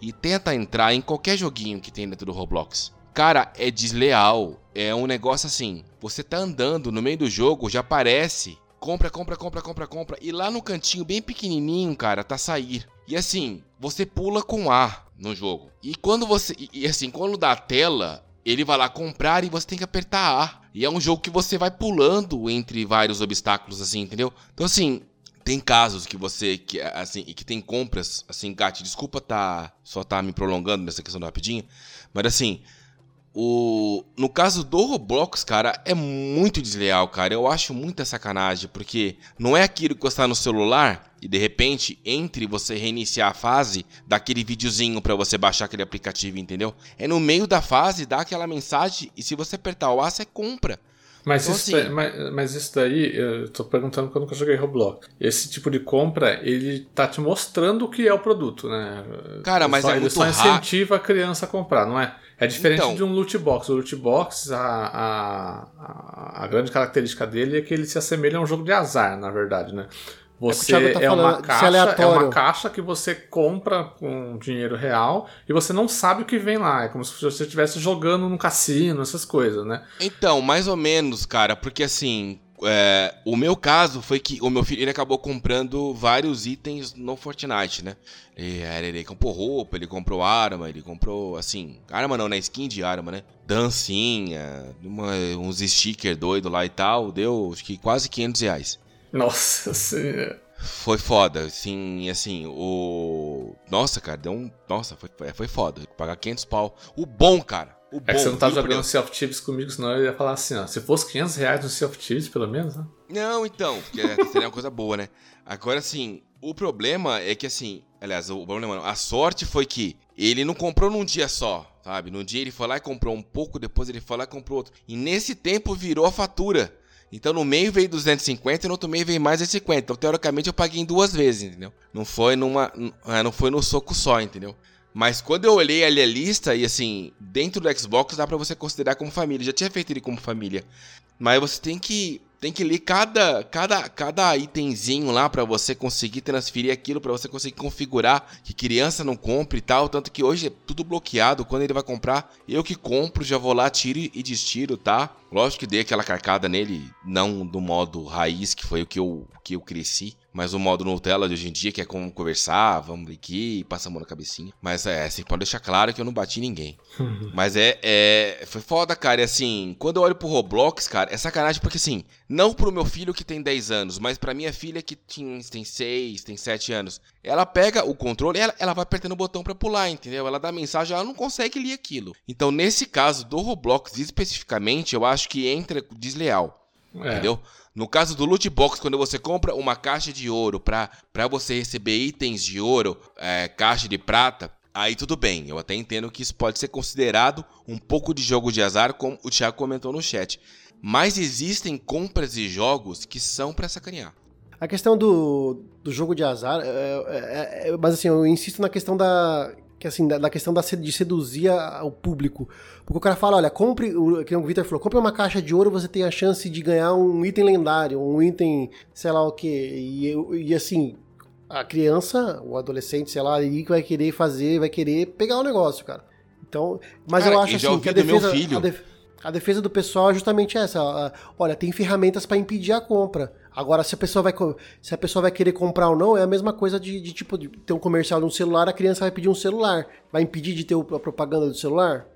e tenta entrar em qualquer joguinho que tem dentro do Roblox. Cara, é desleal. É um negócio assim. Você tá andando no meio do jogo, já aparece. Compra, compra, compra, compra, compra. E lá no cantinho, bem pequenininho, cara, tá sair. E assim, você pula com A no jogo. E quando você. E, e assim, quando dá a tela, ele vai lá comprar e você tem que apertar A. E é um jogo que você vai pulando entre vários obstáculos, assim, entendeu? Então, assim, tem casos que você, que, assim, e que tem compras, assim, Gatti, desculpa tá, só tá me prolongando nessa questão rapidinho, mas assim, o, no caso do Roblox, cara, é muito desleal, cara. Eu acho muita sacanagem, porque não é aquilo que você está no celular e de repente, entre você reiniciar a fase, dá aquele videozinho para você baixar aquele aplicativo, entendeu? É no meio da fase, dá aquela mensagem e se você apertar o A, você compra. Mas, então, isso, assim, mas, mas, isso daí, eu tô perguntando quando eu joguei Roblox. Esse tipo de compra, ele tá te mostrando o que é o produto, né? Cara, mas só, é ele muito só incentiva a criança a comprar, não é? É diferente então, de um loot box. O loot box, a, a, a, grande característica dele é que ele se assemelha a um jogo de azar, na verdade, né? Você é, tá é uma caixa, é uma caixa que você compra com dinheiro real e você não sabe o que vem lá. É como se você estivesse jogando no cassino, essas coisas, né? Então, mais ou menos, cara, porque assim, é, o meu caso foi que o meu filho ele acabou comprando vários itens no Fortnite, né? Ele, ele comprou roupa, ele comprou arma, ele comprou, assim, arma não, né? Skin de arma, né? Dancinha, uma, uns stickers doido lá e tal, deu acho que quase 500 reais. Nossa senhora. Foi foda, assim, assim, o... Nossa, cara, deu um... Nossa, foi, foi foda, pagar 500 pau. O bom, cara, o bom... É que você não tá jogando Sea of Thieves comigo, senão eu ia falar assim, ó, se fosse 500 reais no Sea of Thieves, pelo menos, né? Não, então, porque seria uma coisa boa, né? Agora, assim, o problema é que, assim, aliás, o problema não, a sorte foi que ele não comprou num dia só, sabe? Num dia ele foi lá e comprou um pouco, depois ele foi lá e comprou outro. E nesse tempo virou a fatura. Então no meio veio 250 e no outro meio veio mais de 50. Então teoricamente eu paguei em duas vezes, entendeu? Não foi numa, é, não foi no soco só, entendeu? Mas quando eu olhei ali a lista e assim, dentro do Xbox dá para você considerar como família. Já tinha feito ele como família. Mas você tem que tem que ler cada, cada, cada itemzinho lá para você conseguir transferir aquilo, para você conseguir configurar que criança não compre e tal. Tanto que hoje é tudo bloqueado. Quando ele vai comprar, eu que compro, já vou lá, tiro e destiro, tá? Lógico que dei aquela carcada nele, não do modo raiz, que foi o que eu, que eu cresci. Mas o modo Nutella de hoje em dia, que é como conversar, vamos aqui, passa a mão na cabecinha. Mas é, assim, pode deixar claro que eu não bati ninguém. Mas é, é. Foi foda, cara. E assim, quando eu olho pro Roblox, cara, é sacanagem porque assim, não pro meu filho que tem 10 anos, mas pra minha filha que tem, tem 6, tem 7 anos. Ela pega o controle, ela, ela vai apertando o botão para pular, entendeu? Ela dá mensagem, ela não consegue ler aquilo. Então, nesse caso do Roblox especificamente, eu acho que entra desleal. É. Entendeu? No caso do loot box, quando você compra uma caixa de ouro para você receber itens de ouro, é, caixa de prata, aí tudo bem. Eu até entendo que isso pode ser considerado um pouco de jogo de azar, como o Thiago comentou no chat. Mas existem compras de jogos que são para sacanear. A questão do, do jogo de azar, é, é, é, mas assim, eu insisto na questão da que assim, da, da questão da, de seduzir o público. Porque o cara fala, olha, compre, o, que o Victor falou, compre uma caixa de ouro, você tem a chance de ganhar um item lendário, um item, sei lá o que. E, e assim, a criança, o adolescente, sei lá, que vai querer fazer, vai querer pegar o negócio, cara. Então, mas cara, eu acho assim que a defesa, a, def, a defesa do pessoal é justamente essa. olha, tem ferramentas para impedir a compra. Agora, se a pessoa vai, se a pessoa vai querer comprar ou não, é a mesma coisa de, de tipo de ter um comercial de um celular, a criança vai pedir um celular. Vai impedir de ter a propaganda do celular?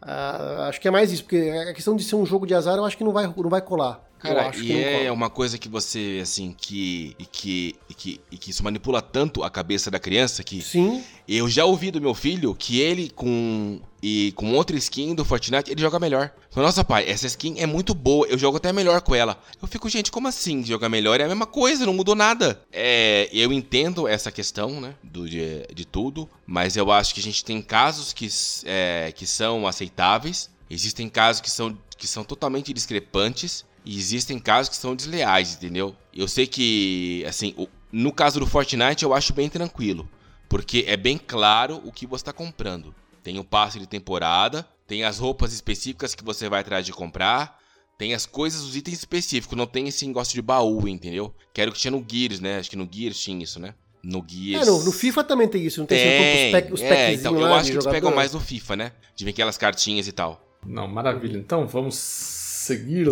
Ah, acho que é mais isso, porque a questão de ser um jogo de azar eu acho que não vai, não vai colar. Cara, e é uma coisa que você, assim, que, e que, e que, e que isso manipula tanto a cabeça da criança que. Sim. Eu já ouvi do meu filho que ele com. E com outra skin do Fortnite, ele joga melhor. Nossa, pai, essa skin é muito boa, eu jogo até melhor com ela. Eu fico, gente, como assim jogar melhor? É a mesma coisa, não mudou nada. É, eu entendo essa questão, né, do, de, de tudo, mas eu acho que a gente tem casos que, é, que são aceitáveis, existem casos que são, que são totalmente discrepantes, e existem casos que são desleais, entendeu? Eu sei que, assim, no caso do Fortnite eu acho bem tranquilo. Porque é bem claro o que você está comprando. Tem o passe de temporada, tem as roupas específicas que você vai atrás de comprar, tem as coisas, os itens específicos, não tem esse negócio de baú, entendeu? Quero que tinha no Gears, né? Acho que no Gears tinha isso, né? No Gears. É, no, no FIFA também tem isso, não tem, tem os, pack, os é, então, eu acho que eles pegam mais no FIFA, né? De ver aquelas cartinhas e tal. Não, maravilha. Então vamos seguir.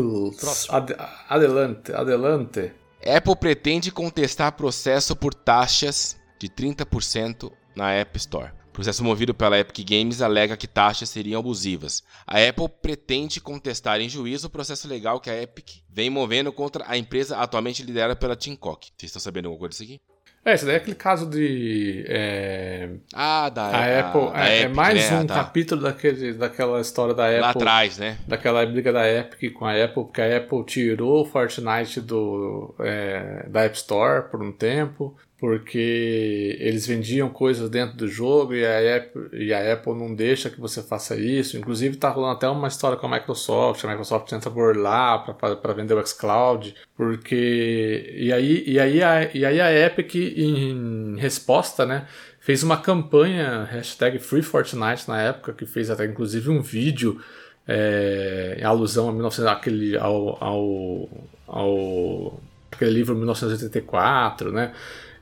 Ad, adelante, adelante. Apple pretende contestar processo por taxas de 30% na App Store. Processo movido pela Epic Games alega que taxas seriam abusivas. A Apple pretende contestar em juízo o processo legal que a Epic vem movendo contra a empresa atualmente liderada pela Tim Cook. Vocês estão sabendo alguma coisa disso aqui? É, esse daí é aquele caso de. É, ah, da a Apple. A, é, é, Epic, mais né? um tá. capítulo daquele, daquela história da Apple. Lá atrás, né? Daquela briga da Epic com a Apple, porque a Apple tirou o Fortnite do, é, da App Store por um tempo porque eles vendiam coisas dentro do jogo e a, Apple, e a Apple não deixa que você faça isso. Inclusive está rolando até uma história com a Microsoft, a Microsoft tenta burlar para vender o xCloud, porque e aí e aí a, e aí a Epic em resposta, né, fez uma campanha hashtag Free na época que fez até inclusive um vídeo é, em alusão a 1900, aquele ao, ao, ao aquele livro 1984, né?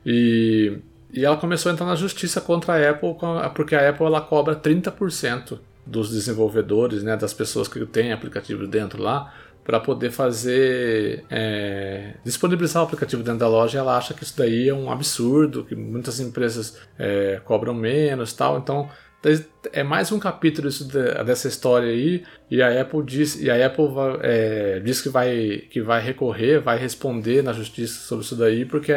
E, e ela começou a entrar na justiça contra a Apple, porque a Apple ela cobra 30% dos desenvolvedores, né, das pessoas que têm aplicativos dentro lá, para poder fazer é, disponibilizar o aplicativo dentro da loja. ela acha que isso daí é um absurdo, que muitas empresas é, cobram menos, tal. Então é mais um capítulo isso dessa história aí e a Apple diz e a Apple é, diz que vai que vai recorrer vai responder na justiça sobre isso daí porque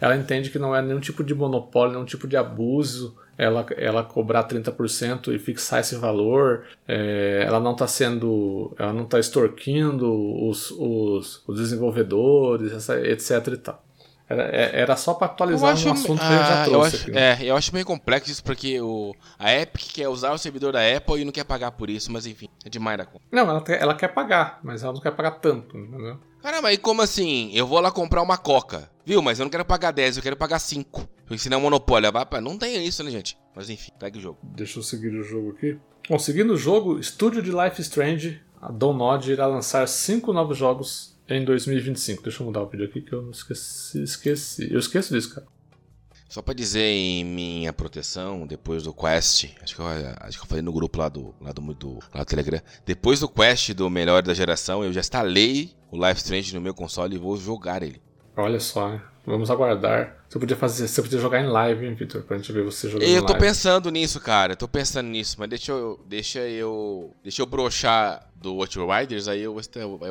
ela entende que não é nenhum tipo de monopólio nenhum tipo de abuso ela, ela cobrar 30% e fixar esse valor, é, ela não está sendo, ela não está extorquindo os, os, os desenvolvedores, etc e tal. Era, é, era só para atualizar acho, um assunto que a gente já trouxe. Eu acho, aqui, né? É, eu acho meio complexo isso, porque o, a Epic quer usar o servidor da Apple e não quer pagar por isso, mas enfim, é demais da conta. Não, ela, ela quer pagar, mas ela não quer pagar tanto, entendeu? Caramba, e como assim? Eu vou lá comprar uma coca, viu? Mas eu não quero pagar 10, eu quero pagar 5. Porque senão é um monopólio. Não tem isso, né, gente? Mas enfim, pega o jogo. Deixa eu seguir o jogo aqui. Bom, seguindo o jogo, estúdio de Life Strange, a Donod irá lançar 5 novos jogos em 2025. Deixa eu mudar o vídeo aqui que eu esqueci. esqueci. Eu esqueço disso, cara. Só pra dizer em minha proteção, depois do Quest, acho que eu, acho que eu falei no grupo lá do, lá do, do, lá do Telegram. Depois do Quest do melhor da geração, eu já instalei o Life Strange no meu console e vou jogar ele. Olha só? Vamos aguardar. Você podia fazer, você podia jogar em live, hein, Victor, pra gente ver você jogando Eu tô pensando nisso, cara. Eu tô pensando nisso, mas deixa eu, deixa eu, deixa eu brochar do Watch Riders, aí eu, vou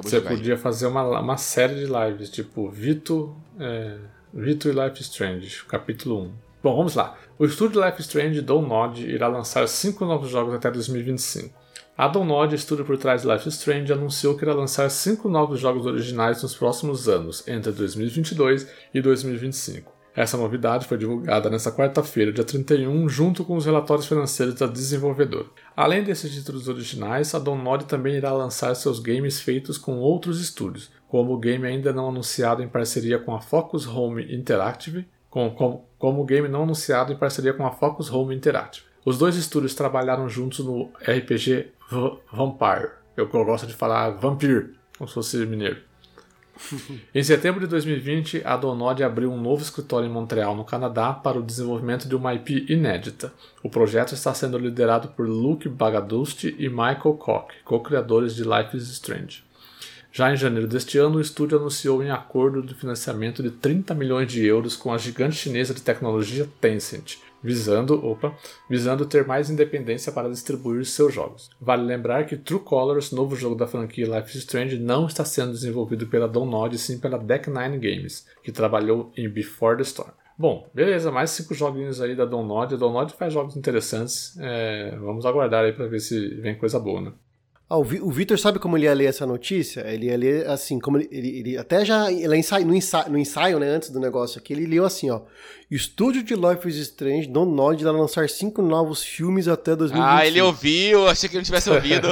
Você podia fazer uma, uma série de lives, tipo Vito, é, Vito e Life Strange, capítulo 1. Bom, vamos lá. O estúdio Life Strange Download irá lançar cinco novos jogos até 2025. A Download, estúdio por trás de Life Strange, anunciou que irá lançar cinco novos jogos originais nos próximos anos, entre 2022 e 2025. Essa novidade foi divulgada nesta quarta-feira, dia 31, junto com os relatórios financeiros da desenvolvedora. Além desses títulos originais, a Download também irá lançar seus games feitos com outros estúdios, como o game ainda não anunciado em parceria com a Focus Home Interactive, com, com, como o game não anunciado em parceria com a Focus Home Interactive. Os dois estúdios trabalharam juntos no RPG v Vampire. Eu, eu gosto de falar Vampire, como se fosse mineiro em setembro de 2020, a Donod abriu um novo escritório em Montreal, no Canadá, para o desenvolvimento de uma IP inédita. O projeto está sendo liderado por Luke Bagadusti e Michael Koch, co-criadores de Life is Strange. Já em janeiro deste ano, o estúdio anunciou em acordo de financiamento de 30 milhões de euros com a gigante chinesa de tecnologia Tencent, visando, opa, visando ter mais independência para distribuir seus jogos. Vale lembrar que True Colors, novo jogo da franquia Life is Strange, não está sendo desenvolvido pela Download, sim pela Deck Nine Games, que trabalhou em Before the Storm. Bom, beleza, mais cinco joguinhos aí da Download. A Download faz jogos interessantes. É, vamos aguardar aí para ver se vem coisa boa, né? Ah, o Vitor sabe como ele ia ler essa notícia? Ele ia ler assim, como ele, ele, ele até já ele ensaio, no, ensaio, no ensaio, né, antes do negócio aqui, ele leu assim, ó. Estúdio de Life is Strange, Don't Nod, vai lançar cinco novos filmes até 2025. Ah, ele ouviu, achei que ele não tivesse ouvido.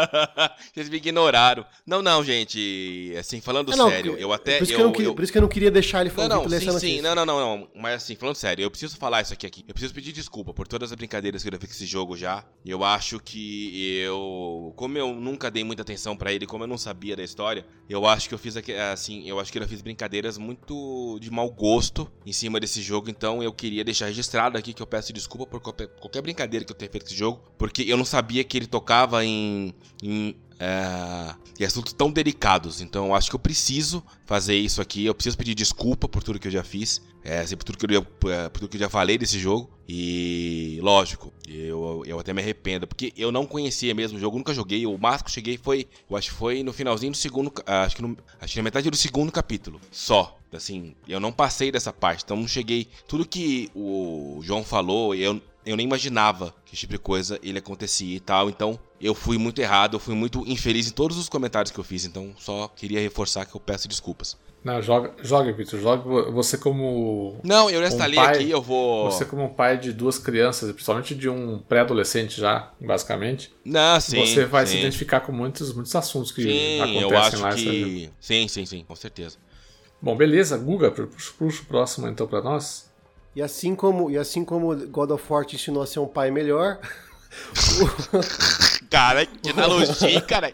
Vocês me ignoraram. Não, não, gente, assim, falando Ah, não, sério, eu até... Por isso, eu, que eu não queria, eu- por isso que eu não queria deixar ele Não, falar não, ler sim, sim, notícia. não, não, não, não, mas assim, falando sério, eu preciso falar isso aqui, aqui. Eu preciso pedir desculpa por todas as brincadeiras que eu fiz com esse jogo já. Eu acho que eu, como eu nunca dei muita atenção pra ele, como eu não sabia da história, eu acho que eu fiz assim, eu acho que eu fiz brincadeiras muito de mau gosto em cima desse jogo, então eu queria deixar registrado aqui que eu peço desculpa por qualquer, brincadeira que eu tenha feito com esse jogo, porque eu não sabia que ele tocava em, em é, assuntos tão delicados. Então eu acho que eu preciso fazer isso aqui. Eu preciso pedir desculpa por tudo que eu já fiz. É, assim, por, tudo que eu, é, por tudo que eu já falei desse jogo. E lógico, eu, eu até me arrependo. Porque eu não conhecia mesmo o jogo, nunca joguei. O máximo que cheguei foi. Eu acho que foi no finalzinho do segundo. ah, Acho que, no, acho que na metade do segundo capítulo. Só. Assim, eu não passei dessa parte. Então não cheguei. Tudo que o João falou, eu, eu nem imaginava que esse tipo de coisa ele acontecia e tal. Então, eu fui muito errado, eu fui muito infeliz em todos os comentários que eu fiz. Então, só queria reforçar que eu peço desculpas. Não, joga, joga Victor. Joga você como. Não, eu já Um aqui, eu vou. Você como pai de duas crianças, principalmente de um pré-adolescente já, basicamente, Não, sim. você vai se sim. identificar com muitos, muitos assuntos que Sim, acontecem eu acho lá. que. Sim, sim, sim, com certeza. Bom, beleza, Guga, puxa, puxa o próximo então pra nós. E assim como e assim como God of War te ensinou a ser um pai melhor, Cara, que analogia, cara.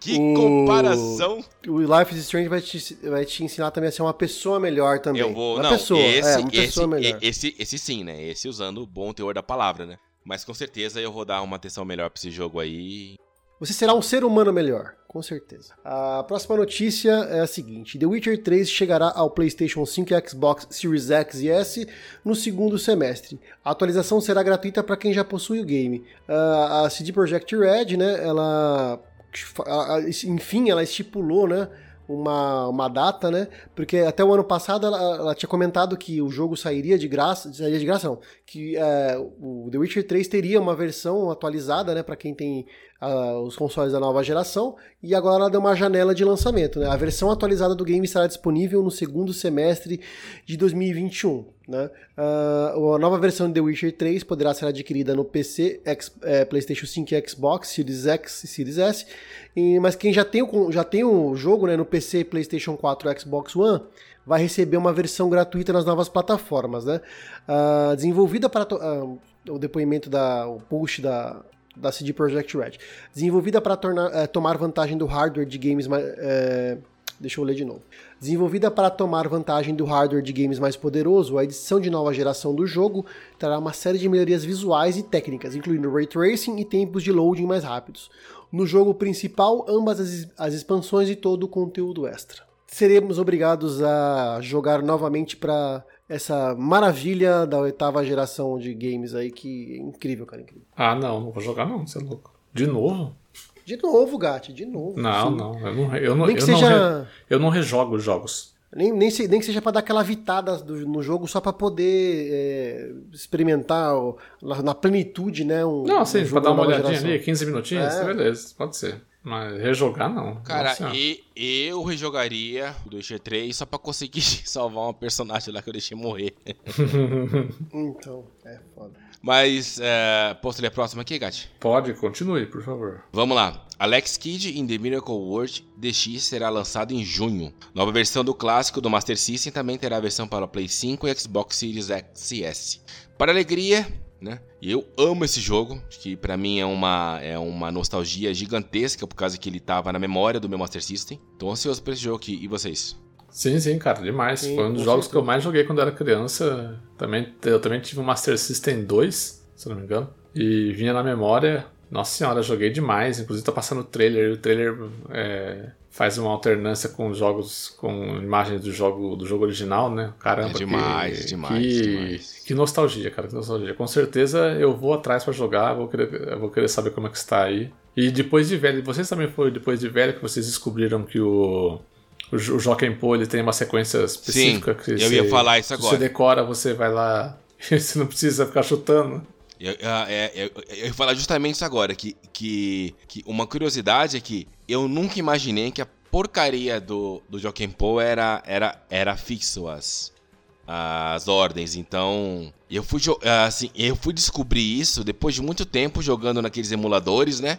Que O- comparação. o Life is Strange vai te, vai te ensinar também a ser uma pessoa melhor também. Eu vou. Uma não, pessoa, esse, é, uma esse, pessoa melhor. esse, esse sim, né? Esse usando o bom teor da palavra, né? Mas com certeza eu vou dar uma atenção melhor pra esse jogo aí. Você será um ser humano melhor, com certeza. A próxima notícia é a seguinte: The Witcher 3 chegará ao PlayStation 5 e Xbox Series X e S no segundo semestre. A atualização será gratuita para quem já possui o game. A CD Projekt Red, né, ela enfim, ela estipulou, né, uma, uma data, né? Porque até o ano passado ela, ela tinha comentado que o jogo sairia de graça, sairia de graça não, que é, o The Witcher 3 teria uma versão atualizada, né, para quem tem ah, os consoles da nova geração, e agora ela deu uma janela de lançamento, né? A versão atualizada do game estará disponível no segundo semestre de 2021, né? Ah, a nova versão de The Witcher 3 poderá ser adquirida no PC, X- eh, PlayStation 5 e Xbox, Series X e Series S, e- mas quem já tem, o, já tem o jogo né, no PC, PlayStation 4 e Xbox One vai receber uma versão gratuita nas novas plataformas, né? Ah, desenvolvida para ah, o depoimento da o post da da CD Projekt Red, desenvolvida para eh, tomar vantagem do hardware de games mais eh, Deixa eu ler de novo. Desenvolvida para tomar vantagem do hardware de games mais poderoso, a edição de nova geração do jogo trará uma série de melhorias visuais e técnicas, incluindo ray tracing e tempos de loading mais rápidos. No jogo principal, ambas as, as expansões e todo o conteúdo extra. Seremos obrigados a jogar novamente para essa maravilha da oitava geração de games aí, que é incrível, cara, incrível. Ah, não, não vou jogar não, você é louco. De novo? De novo, Gatti, de novo. Não, Sim. não, eu não, eu não, Nem que eu não, seja- re- eu não rejogo os jogos. Nem, nem, se- nem que seja pra dar aquela vitada do- no jogo só pra poder é, experimentar na, na plenitude, né? Um, Não, assim, um pra dar da uma olhadinha geração. ali, 15 minutinhos, É. beleza, pode ser. Mas rejogar não. Cara, e eu rejogaria o Witcher 3 só pra conseguir salvar uma personagem lá que eu deixei morrer. Então, é foda. Mas, é, posso ler a próxima aqui, Gatti? Pode, continue, por favor. Vamos lá. Alex Kidd in The Miracle World DX será lançado em junho. Nova versão do clássico do Master System também terá a versão para Play 5 e Xbox Series X e S. Para alegria, né? E eu amo esse jogo, que pra mim é uma, é uma nostalgia gigantesca por causa que ele tava na memória do meu Master System. Tô ansioso por esse jogo aqui. E vocês? Sim, sim, cara, demais. Sim, Foi um dos jogos que eu mais joguei quando era criança. Também, eu também tive um Master System 2, se eu não me engano. E vinha na memória. Nossa senhora, joguei demais. Inclusive tá passando o trailer. e O trailer é, faz uma alternância com jogos, com imagens do jogo, do jogo original, né? Caramba, é demais, que, demais, que, demais. que nostalgia, cara, que nostalgia. Com certeza eu vou atrás para jogar, vou querer, vou querer saber como é que está aí. E depois de velho, vocês também foi depois de velho que vocês descobriram que o o, Joaquim Pô ele tem uma sequência específica Sim, que eu você, ia falar isso agora. Você decora, você vai lá, você não precisa ficar chutando. Eu, é, eu, eu ia falar justamente isso agora, que, que, que uma curiosidade é que eu nunca imaginei que a porcaria do, do Poe era, era, era fixo as, as ordens. Então, eu fui, assim, eu fui descobrir isso depois de muito tempo jogando naqueles emuladores, né?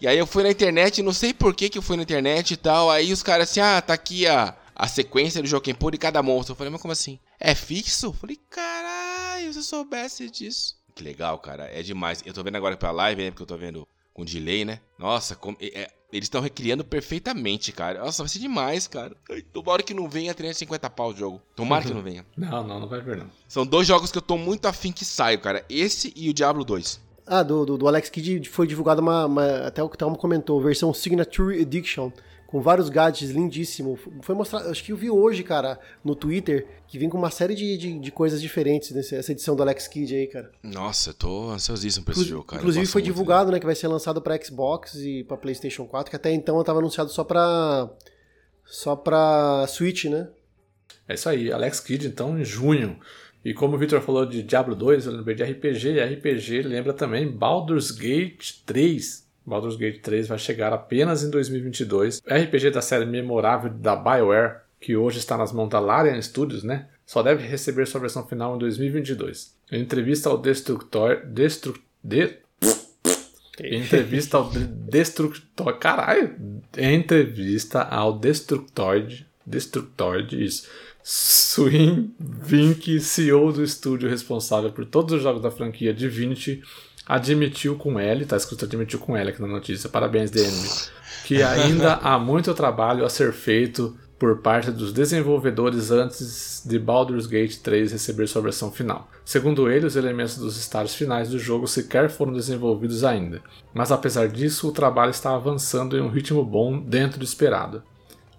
E aí eu fui na internet, não sei por que, que eu fui na internet e tal. Aí os caras assim, ah, tá aqui a, a sequência do Poe de cada monstro. Eu falei, mas como assim? É fixo? Eu falei, caralho, se eu soubesse disso. Que legal, cara. É demais. Eu tô vendo agora pela live, né? Porque eu tô vendo com delay, né? Nossa, como, é, é eles estão recriando perfeitamente, cara. Nossa, vai ser demais, cara. Tomara que não venha 350 pau o jogo. Tomara que não venha. Não, não, não vai ver, não. São dois jogos que eu tô muito afim que saiam, cara. Esse e o Diablo 2. Ah, do, do, do Alex Kidd foi divulgada uma, uma, Até o que Thelma comentou, versão Signature Edition com vários gadgets lindíssimo. Foi mostrado, acho que eu vi hoje, cara, no Twitter, que vem com uma série de, de, de coisas diferentes nessa edição do Alex Kidd aí, cara. Nossa, eu tô ansiosíssimo pra esse jogo, cara. Inclusive foi divulgado, né, que vai ser lançado para Xbox e para PlayStation 4, que até então estava anunciado só pra só pra Switch, né? É isso aí, Alex Kidd então em junho. E como o Victor falou de Diablo 2, eu lembrei de RPG, e RPG lembra também Baldur's Gate 3, Baldur's Gate 3 vai chegar apenas em 2022. RPG da série memorável da BioWare, que hoje está nas mãos da Larian Studios, né? Só deve receber sua versão final em 2022. Em entrevista ao Destructor... Destru... De... Em entrevista ao Destructor... Caralho! Em entrevista ao Destructoid... Destructoid, isso. Swin Vink, CEO do estúdio responsável por todos os jogos da franquia Divinity, admitiu com L, tá escrito admitiu com L aqui na notícia, parabéns DNM, que ainda há muito trabalho a ser feito por parte dos desenvolvedores antes de Baldur's Gate 3 receber sua versão final. Segundo ele, os elementos dos estágios finais do jogo sequer foram desenvolvidos ainda, mas apesar disso, o trabalho está avançando em um ritmo bom dentro do esperado.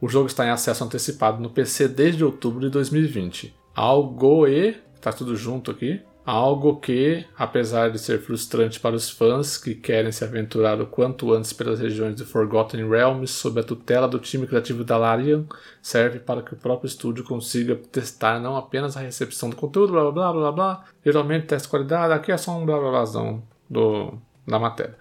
O jogo está em acesso antecipado no PC desde outubro de 2020. Algo e. tá tudo junto aqui. Algo que, apesar de ser frustrante para os fãs que querem se aventurar o quanto antes pelas regiões de Forgotten Realms sob a tutela do time criativo da Larian, serve para que o próprio estúdio consiga testar não apenas a recepção do conteúdo, blá blá blá blá blá, geralmente testa qualidade, aqui é só um blá blá blázão do, da matéria.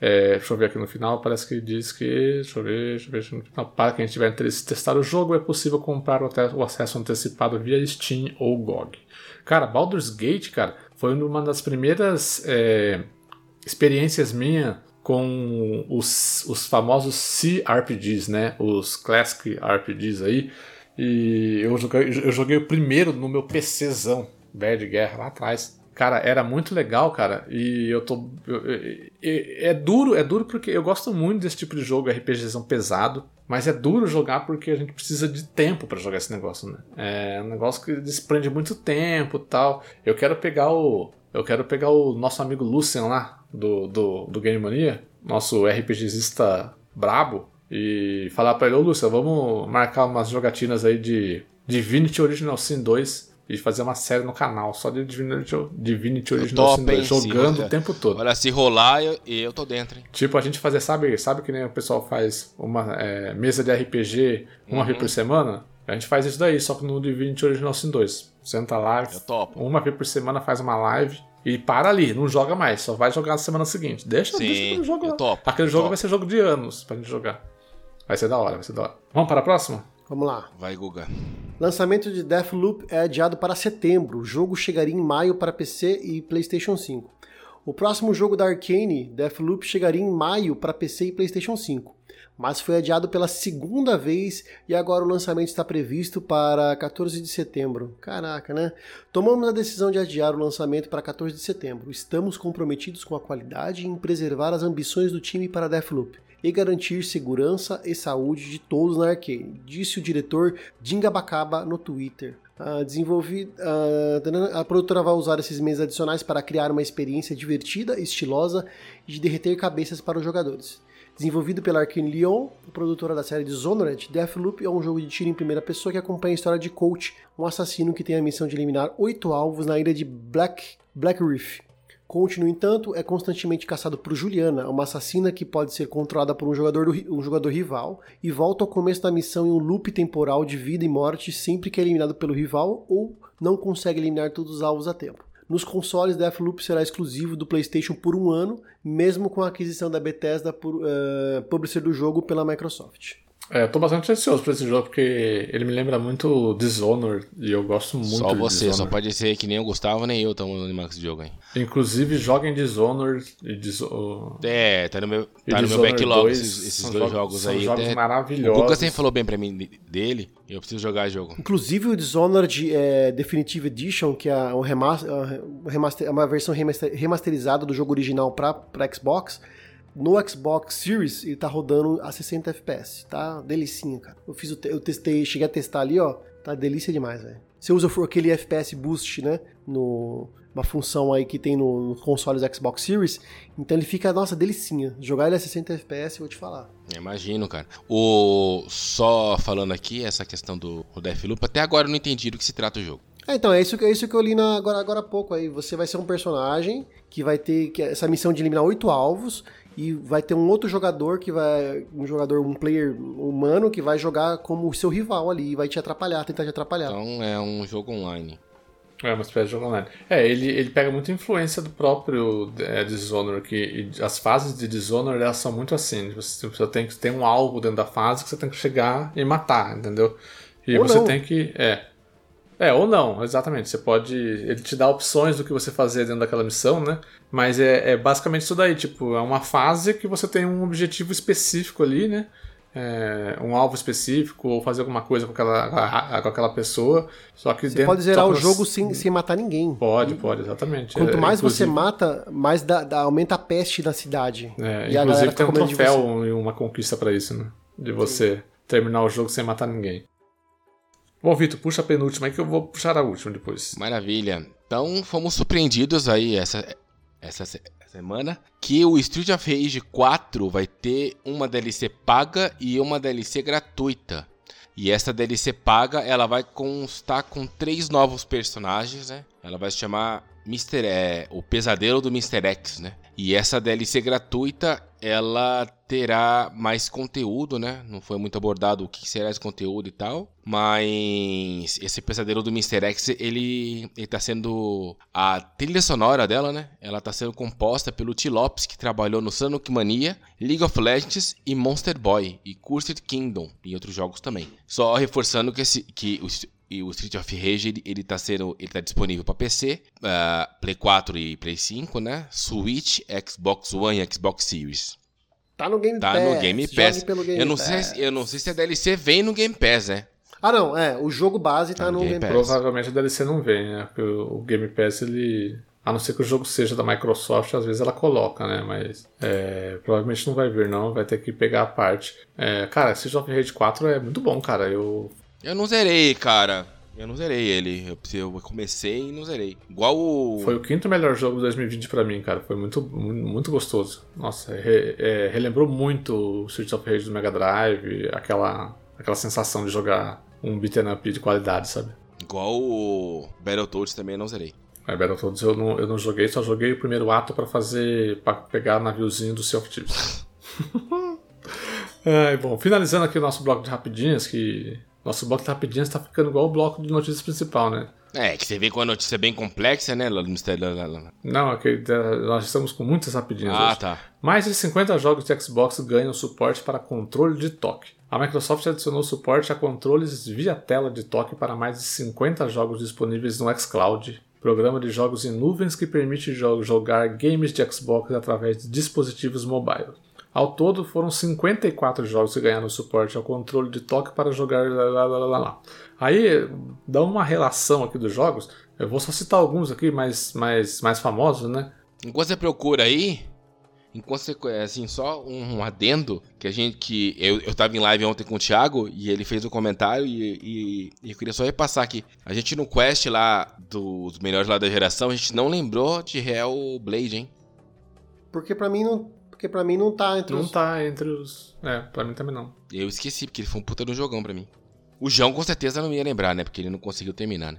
É, deixa eu ver aqui no final, parece que diz que. Deixa eu ver, deixa eu ver no final. Para quem tiver interesse em testar o jogo, é possível comprar o acesso antecipado via Steam ou GOG. Cara, Baldur's Gate, cara, foi uma das primeiras é, experiências minha com os, os famosos CRPGs, né? Os Classic RPGs aí. E eu joguei, eu joguei o primeiro no meu PCzão, Bad Guerra, lá atrás. Cara, era muito legal, cara. E eu tô. Eu, eu, é duro, é duro porque eu gosto muito desse tipo de jogo, RPGzão pesado. Mas é duro jogar porque a gente precisa de tempo para jogar esse negócio, né? É um negócio que desprende muito tempo tal. Eu quero pegar o. Eu quero pegar o nosso amigo Lucian lá, do, do, do Game Mania, nosso RPGista brabo, e falar pra ele, ô Lucian, vamos marcar umas jogatinas aí de Divinity Original Sin 2 e fazer uma série no canal só de Divinity, Divinity Original Sin 2, jogando o tempo todo. Olha, se rolar, eu, eu tô dentro, hein? Tipo, a gente fazer, sabe, sabe que nem o pessoal faz uma é, mesa de RPG uma uhum. vez por semana? A gente faz isso daí, só que no Divinity Original Sin 2. Senta lá, uma vez por semana faz uma live e para ali, não joga mais, só vai jogar na semana seguinte. Deixa, Sim, deixa o jogo. Topo, Aquele jogo vai ser jogo de anos pra gente jogar. Vai ser da hora, vai ser da hora. Vamos para a próxima? Vamos lá. Vai, Guga. Lançamento de Deathloop é adiado para setembro. O jogo chegaria em maio para PC e PlayStation 5. O próximo jogo da Arkane, Deathloop, chegaria em maio para PC e PlayStation 5, mas foi adiado pela segunda vez e agora o lançamento está previsto para 14 de setembro. Caraca, né? Tomamos a decisão de adiar o lançamento para 14 de setembro. Estamos comprometidos com a qualidade e em preservar as ambições do time para Deathloop e garantir segurança e saúde de todos na Arcane, disse o diretor Dinga Bacaba no Twitter. A produtora vai usar esses meses adicionais para criar uma experiência divertida, estilosa e de derreter cabeças para os jogadores. Desenvolvido pela Arkane Lyon, produtora da série Dishonored, Deathloop é um jogo de tiro em primeira pessoa que acompanha a história de Coach, um assassino que tem a missão de eliminar oito alvos na ilha de Black, Black Reef. Coach, no entanto, é constantemente caçado por Juliana, uma assassina que pode ser controlada por um jogador, do, um jogador rival, e volta ao começo da missão em um loop temporal de vida e morte sempre que é eliminado pelo rival ou não consegue eliminar todos os alvos a tempo. Nos consoles, Deathloop será exclusivo do PlayStation por um ano, mesmo com a aquisição da Bethesda por uh, publisher do jogo pela Microsoft. É, eu tô bastante ansioso pra esse jogo, porque ele me lembra muito Dishonored, e eu gosto muito Só você, Dishonored. só pode ser que nem o Gustavo, nem eu estamos animados com esse jogo aí. Inclusive, joguem Dishonored e Diso... É, tá no meu, tá no meu Dishonored backlog 2, esses, esses são dois jogos, jogos, são aí. jogos até- maravilhosos. O Lucas sempre falou bem pra mim dele, eu preciso jogar jogo. Inclusive o Dishonored é, Definitive Edition, que é um remaster, um remaster- uma versão remaster- remasterizada do jogo original para Xbox, no Xbox Series ele tá rodando a 60 FPS, tá? Delicinha, cara. Eu fiz o eu testei, cheguei a testar ali, ó, tá delícia demais, velho. Você usa aquele FPS boost, né, no uma função aí que tem no, no consoles Xbox Series, então ele fica, nossa, delicinha. Jogar ele a 60 FPS, eu vou te falar. Imagino, cara. O só falando aqui essa questão do, do Deathloop, até agora eu não entendi do que se trata o jogo. É, então, é isso, que- é isso que eu li na- agora, agora há pouco aí. Você vai ser um personagem que vai ter que- essa missão de eliminar oito alvos e vai ter um outro jogador que vai. Um jogador, um player humano que vai jogar como o seu rival ali e vai te atrapalhar, tentar te atrapalhar. Então é um jogo online. É uma espécie de jogo online. É, ele, ele pega muita influência do próprio é, Dishonored, que e as fases de Dishonored elas são muito assim. Você, você tem que ter um alvo dentro da fase que você tem que chegar e matar, entendeu? E Ou você não. tem que. É. É, ou não, exatamente. Você pode. Ele te dá opções do que você fazer dentro daquela missão, né? Mas é, é basicamente isso daí. Tipo, é uma fase que você tem um objetivo específico ali, né? É, um alvo específico, ou fazer alguma coisa com aquela, com aquela pessoa. Só que Você dentro- pode zerar o jogo você- sem, sem matar ninguém. Pode, pode, exatamente. Quanto É, mais você inclusive- mata, mais dá- dá- aumenta a peste na cidade. É, e inclusive tem um de você. troféu e uma conquista pra isso, né? De você terminar o jogo sem matar ninguém. Bom, Vitor, puxa a penúltima aí que eu vou puxar a última depois. Maravilha. Então fomos surpreendidos aí essa, essa se- semana que o Street of Rage 4 vai ter uma DLC paga e uma DLC gratuita. E essa DLC paga, ela vai constar com três novos personagens, né? Ela vai se chamar Mr. É, o Pesadelo do Mr. X, né? E essa DLC gratuita, ela terá mais conteúdo, né? Não foi muito abordado o que será esse conteúdo e tal. Mas esse Pesadelo do Mr. X, ele, ele tá sendo... A trilha sonora dela, né? Ela tá sendo composta pelo T. Lopes, que trabalhou no Sonic Mania, League of Legends e Monster Boy. E Cursed Kingdom, e outros jogos também. Só reforçando que, esse, que e o Street of Rage ele, ele tá sendo ele tá disponível para PC, ah, Play 4 e Play 5, né? Switch, Xbox One e Xbox Series. Tá no Game Tá Pass. no Game Pass. pelo Game eu não Pass. sei, se- eu não sei se a DLC vem no Game Pass, né? Ah, não, é. O jogo base tá, Tá no no Game Game Pass. Provavelmente a DLC não vem, né? Porque o Game Pass, ele. A não ser que o jogo seja da Microsoft, às vezes ela coloca, né? Mas é, provavelmente não vai vir, não. Vai ter que pegar a parte. É, cara, esse Street of Rage 4 é muito bom, cara. Eu. Eu não zerei, cara. Eu não zerei ele. Eu, comecei e não zerei. Igual o. Foi o quinto melhor jogo de 2020 pra mim, cara. Foi muito, muito, gostoso. Nossa, re- é, relembrou muito o Street of Rage do Mega Drive, aquela, aquela sensação de jogar um beat'em up de qualidade, sabe? Igual o Battletoads também eu não zerei. É, Battletoads eu não, eu não joguei, só joguei o primeiro ato pra fazer. para pegar o naviozinho do Sea of Thieves. Ai, bom, finalizando aqui o nosso bloco de rapidinhas, que. Nosso bloco de rapidinhas tá ficando igual o bloco de notícias principal, né? É, que você vê com a notícia é bem complexa, né? Mistério. Não, é que eh, nós estamos com muitas rapidinhas Ah, hoje. tá. Mais de 50 jogos de Xbox ganham suporte para controle de toque. A Microsoft adicionou suporte a controles via tela de toque para mais de 50 jogos disponíveis no xCloud, programa de jogos em nuvens que permite jo- jogar games de Xbox através de dispositivos mobile. Ao todo, foram 54 jogos que ganharam suporte ao controle de toque para jogar lá, lá, lá, lá, lá. Aí, dá uma relação aqui dos jogos. Eu vou só citar alguns aqui mais, mais, mais famosos, né? Enquanto você procura aí, enquanto você assim, só um, um adendo que a gente que eu, eu tava em live ontem com o Thiago e ele fez um comentário e, e- e eu queria só repassar aqui. A gente no quest lá dos melhores lá da geração, a gente não lembrou de Hellblade, hein? Porque pra mim não. Porque pra mim não tá entre Não os... tá entre os. É, pra mim também não. Eu esqueci, porque ele foi um puta do jogão pra mim. O João com certeza não ia lembrar, né? Porque ele não conseguiu terminar, né?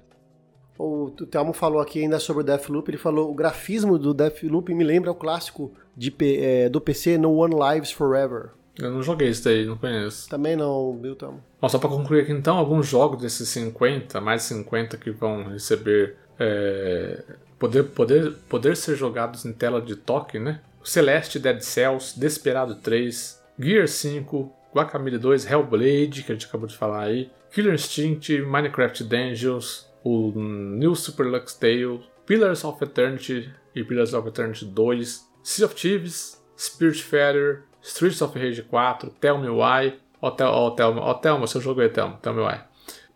O Thelmo falou aqui ainda sobre o Deathloop, ele falou, o grafismo do Deathloop me lembra o clássico de, é, do PC No One Lives Forever. Eu não joguei isso daí, não conheço. Também não, viu, Thelmo? Bom, só pra concluir aqui então, alguns jogos desses 50, mais 50 que vão receber. é, poder, poder, poder ser jogados em tela de toque, né? Celeste, Dead Cells, Desperado 3, Gear 5, Guacamole 2, Hellblade, que a gente acabou de falar aí, Killer Instinct, Minecraft Dungeons, o New Super Lux Tale, Pillars of Eternity e Pillars of Eternity 2, Sea of Thieves, Spiritfarer, Streets of Rage 4, Tell Me Why, ó, Tel- ó, Thelma, ó, Thelma, seu jogo aí, Thelma, Tell Me Why.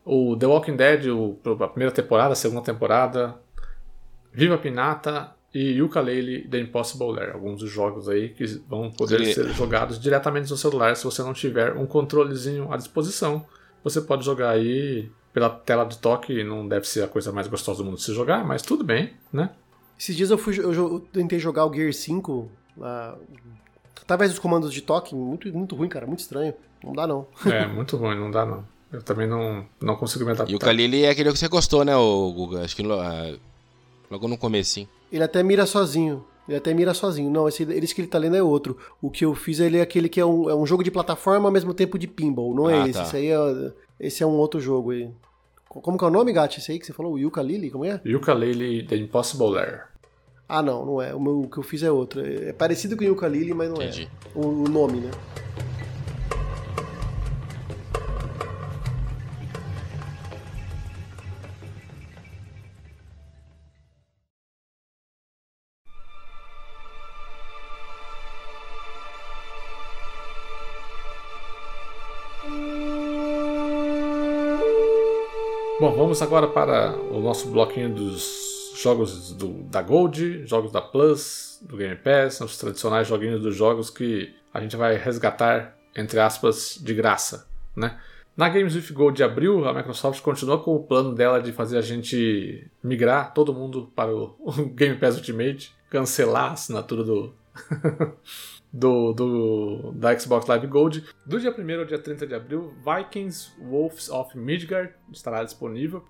O The Walking Dead, o, a primeira temporada, a segunda temporada, Viva Pinata e Yooka-Laylee The Impossible Lair. Alguns dos jogos aí que vão poder ser jogados diretamente no celular se você não tiver um controlezinho à disposição. Você pode jogar aí pela tela de toque, não deve ser a coisa mais gostosa do mundo de se jogar, mas tudo bem, né? Esses dias eu, fui, eu, eu tentei jogar o Gear 5, lá, através dos comandos de toque, muito, muito ruim, cara, muito estranho. Não dá não. É muito ruim, não dá não. Eu também não, não consigo me adaptar. E o Kalili é aquele que você gostou, né, o Guga? Acho que ah, logo no comecinho. Ele até mira sozinho. Ele até mira sozinho. Não, esse, esse que ele tá lendo é outro. O que eu fiz ele é aquele que é um, é um jogo de plataforma ao mesmo tempo de pinball. Não é Ah, esse. tá. Esse aí é, esse é um outro jogo aí. Co- Como que é o nome, Gatti? Esse aí que você falou? Yuka Lily? Como é? Yooka-Laylee The Impossible Lair. Ah, não, não é. O, meu, o que eu fiz é outro. É é parecido com o Yuka Lily, mas não Entendi. é. O, o nome, né? Bom, vamos agora para o nosso bloquinho dos jogos do- da Gold, jogos da Plus, do Game Pass, os tradicionais joguinhos dos jogos que a gente vai resgatar, entre aspas, de graça, né? Na Games with Gold de abril, a Microsoft continua com o plano dela de fazer a gente migrar todo mundo para o, Game Pass Ultimate, cancelar a assinatura do, do, do- da Xbox Live Gold. Do dia 1 ao dia 30 de abril, Vikings Wolves of Midgard estará disponível.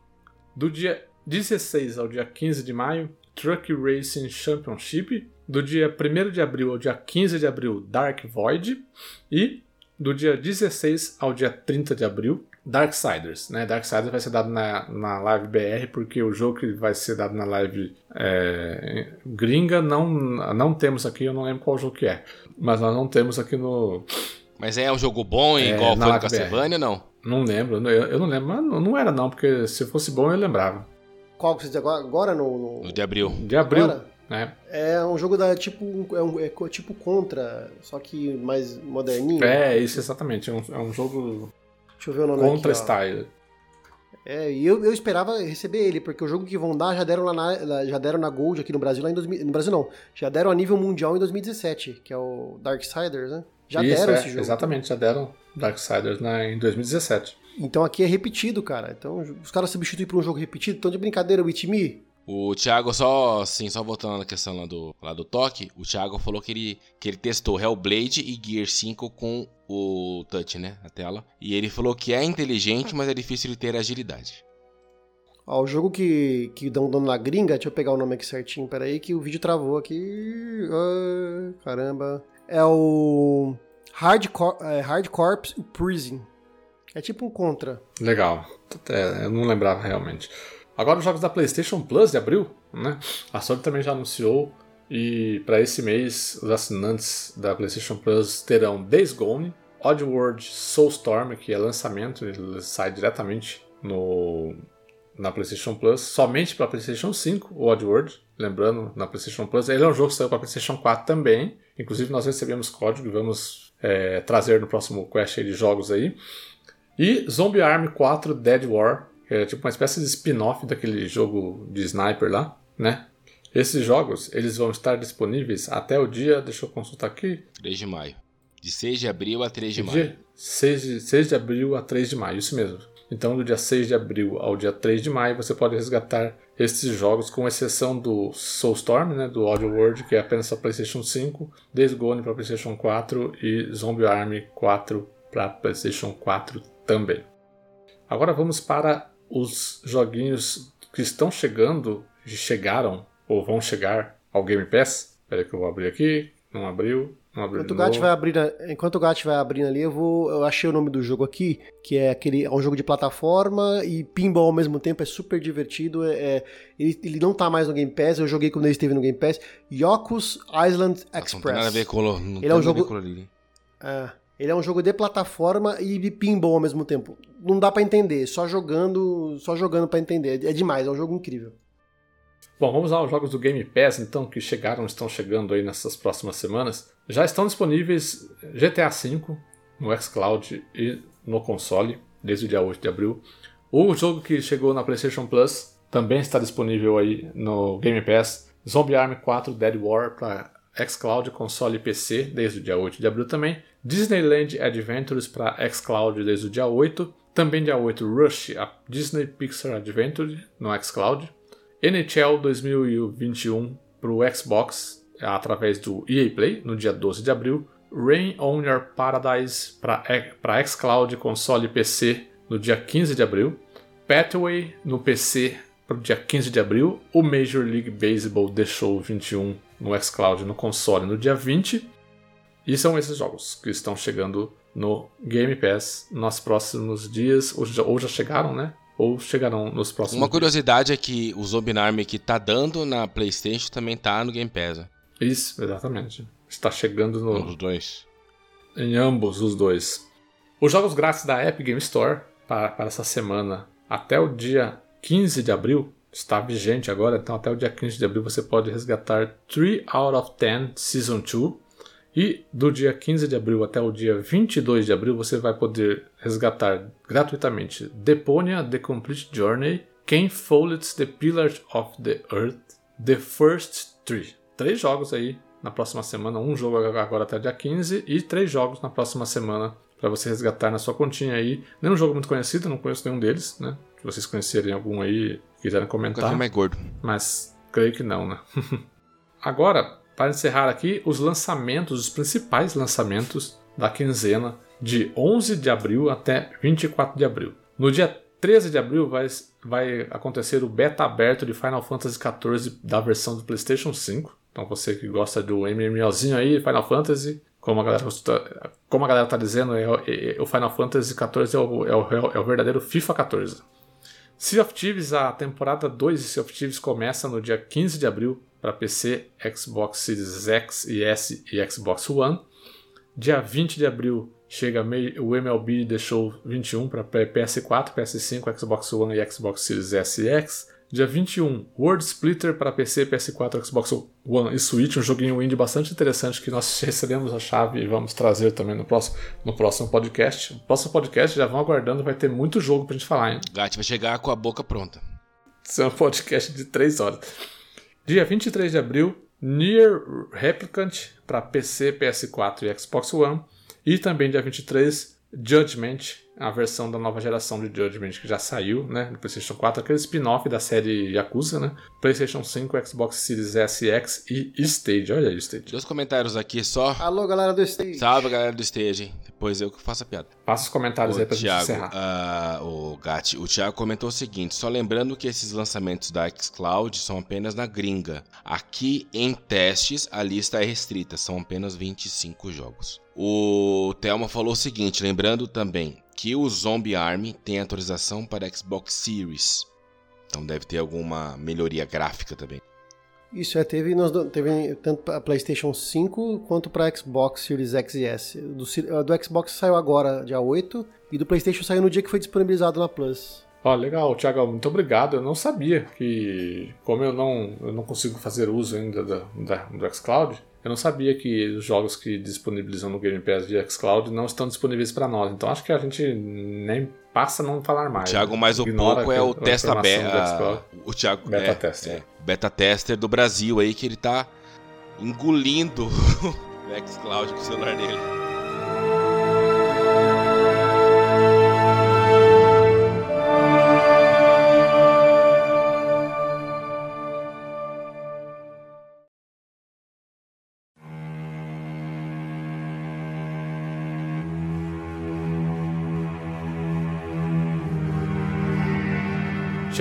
Do dia 16 ao dia 15 de maio, Truck Racing Championship. Do dia 1 de abril ao dia 15 de abril, Dark Void. E do dia 16 ao dia 30 de abril, Darksiders. Né? Darksiders vai ser dado na, na live BR, porque o jogo que vai ser dado na live é, gringa não, não temos aqui, eu não lembro qual jogo que é. Mas nós não temos aqui no. Mas é um jogo bom, É, igual na foi Live Castlevania, não? Não lembro, eu, eu não lembro, mas não, não era não, porque se fosse bom eu lembrava. Qual que você diz agora? Agora no. no- de abril. De abril, Agora? né? É um jogo da tipo. É, um, é tipo contra, só que mais moderninho. É, isso exatamente. É um, é um jogo Deixa eu ver o nome contra aqui. style. É, e eu, eu esperava receber ele, porque o jogo que vão dar já deram, lá na, já deram na Gold aqui no Brasil, lá em 2000, no Brasil não, já deram a nível mundial em 2017, que é o Darksiders, né? Já Isso, deram é, esse jogo. Exatamente, já deram Darksiders na, em 2017. Então aqui é repetido, cara. Então os caras substituem por um jogo repetido, então de brincadeira, o It Me, O Thiago, só assim, só voltando na questão lá do, lá do toque, o Thiago falou que ele, que ele testou Hellblade e Gear 5 com o touch, né? A tela. E ele falou que é inteligente, mas é difícil de ter agilidade. Ó, o jogo que, que dão dando na gringa, deixa eu pegar o nome aqui certinho, peraí, que o vídeo travou aqui. Ah, caramba. É o Hard, Cor é, Hard Corps Prison. É tipo um contra. Legal. É, eu não lembrava realmente. Agora os jogos da PlayStation Plus de abril, né? A Sony também já anunciou e para esse mês os assinantes da PlayStation Plus terão Days Gone, Oddworld Soulstorm, que é lançamento, ele sai diretamente no na PlayStation Plus, somente para PlayStation 5, o Oddworld, lembrando, na PlayStation Plus. Ele é um jogo que saiu para PlayStation 4 também. Inclusive nós recebemos código e vamos é, trazer no próximo quest de jogos aí. E Zombie Army 4 Dead War, é tipo uma espécie de spin-off daquele jogo de sniper lá, né? Esses jogos, eles vão estar disponíveis até o dia, deixa eu consultar aqui, 3 de maio. De 6 de abril a 3 de maio. dia 6 de, 6 de abril a 3 de maio, isso mesmo. Então, do dia 6 de abril ao dia 3 de maio, você pode resgatar esses jogos, com exceção do Soulstorm, né, do Audio World, que é apenas para PlayStation 5, Days Gone para PlayStation 4 e Zombie Army 4 para PlayStation 4 também. Agora vamos para os joguinhos que estão chegando, chegaram ou vão chegar ao Game Pass. Espera que eu vou abrir aqui, não abriu. Enquanto o, Gat vai abrir, enquanto o Gat vai abrindo ali, eu vou. Eu achei o nome do jogo aqui, que é aquele. É um jogo de plataforma e pinball ao mesmo tempo, é super divertido. É, é ele, ele não tá mais no Game Pass, eu joguei quando ele esteve no Game Pass. Yoku's Island Express. Não tem nada a ver com, não ele é um jogo. É, ele é um jogo de plataforma e de pinball ao mesmo tempo. Não dá para entender, só jogando, só jogando para entender. É demais, é um jogo incrível. Bom, vamos aos jogos do Game Pass, então, que chegaram, estão chegando aí nessas próximas semanas. Já estão disponíveis GTA V no xCloud e no console, desde o dia 8 de abril. O jogo que chegou na PlayStation Plus também está disponível aí no Game Pass. Zombie Army 4 Dead War para xCloud, console e PC, desde o dia 8 de abril também. Disneyland Adventures para xCloud desde o dia 8. Também dia 8, Rush, a Disney Pixar Adventure no xCloud. NHL 2021 para o Xbox através do EA Play no dia 12 de abril, Rain on Your Paradise para xCloud, console e PC no dia 15 de abril, Pathway no PC para o dia 15 de abril, o Major League Baseball The Show 21 no xCloud no console no dia 20. E são esses jogos que estão chegando no Game Pass nos próximos dias, ou já, ou já chegaram, né? ou chegarão nos próximos Uma curiosidade dias. é que o Zombie Army que tá dando na PlayStation também tá no Game Pass. Né? Isso, exatamente. Está chegando no. Nos dois. Em ambos os dois. Os jogos grátis da Epic Game Store para, para essa semana até o dia 15 de abril está vigente agora, então até o dia 15 de abril você pode resgatar 3 out of 10 Season 2 e do dia 15 de abril até o dia 22 de abril você vai poder resgatar gratuitamente Deponia The Complete Journey, Ken Follett's The Pillars of the Earth, The First Tree. Três jogos aí na próxima semana, um jogo agora até o dia 15 e três jogos na próxima semana para você resgatar na sua continha aí. Nenhum jogo muito conhecido, não conheço nenhum deles, né? Se vocês conhecerem algum aí, quiserem comentar. mais gordo. Mas creio que não, né? agora, para encerrar aqui, os lançamentos, os principais lançamentos da quinzena de 11 de abril até 24 de abril. No dia 13 de abril vai, vai acontecer o beta aberto de Final Fantasy XIV da versão do PlayStation 5. Então você que gosta do MMOzinho aí, Final Fantasy, como a galera, como a galera tá dizendo, é, é, é, o Final Fantasy XIV é o, é, o, é o verdadeiro FIFA 14. Sea of Thieves, a temporada 2 de Sea of Thieves começa no dia 15 de abril para PC, Xbox Series X e S e Xbox One. Dia 20 de abril chega o MLB The Show 21 para PS4, PS5, Xbox One e Xbox Series S e X. Dia 21, World Splitter para PC, PS4, Xbox One e Switch, um joguinho indie bastante interessante que nós recebemos a chave e vamos trazer também no próximo, no próximo podcast. No próximo podcast, já vão aguardando, vai ter muito jogo pra gente falar, hein? Gat vai chegar com a boca pronta. Isso é um podcast de 3 horas. Dia 23 de abril, Nier Replicant para PC, PS4 e Xbox One. E também dia 23, Judgment, a versão da nova geração de Judgment que já saiu, né, no PlayStation 4, aquele spin-off da série Yakuza, né? PlayStation 5, Xbox Series S X e Stage. Olha aí Stage. Dois comentários aqui só. Alô, galera do Stage. Salve, galera do Stage. Depois eu que faço a piada. Passa os comentários o aí pra Thiago, gente encerrar. Uh, o Gatti, o Thiago comentou o seguinte, só lembrando que esses lançamentos da xCloud são apenas na gringa. Aqui em testes a lista é restrita, são apenas 25 jogos. O Thelma falou o seguinte, lembrando também, que o Zombie Army tem atualização para Xbox Series. Então deve ter alguma melhoria gráfica também. Isso, é, teve, teve tanto para PlayStation 5 quanto para Xbox Series X e S. Do, do Xbox saiu agora, dia 8, e do PlayStation saiu no dia que foi disponibilizado na Plus. Ó, oh, legal, Thiago, muito obrigado. Eu não sabia que, como eu não, eu não consigo fazer uso ainda da, da, do xCloud, eu não sabia que os jogos que disponibilizam no Game Pass via xCloud não estão disponíveis para nós. Então acho que a gente nem passa a não falar mais. Thiago, mais o pouco é o testa beta. O Thiago beta é, tester. É, beta tester do Brasil aí que ele tá engolindo o xCloud com o celular dele.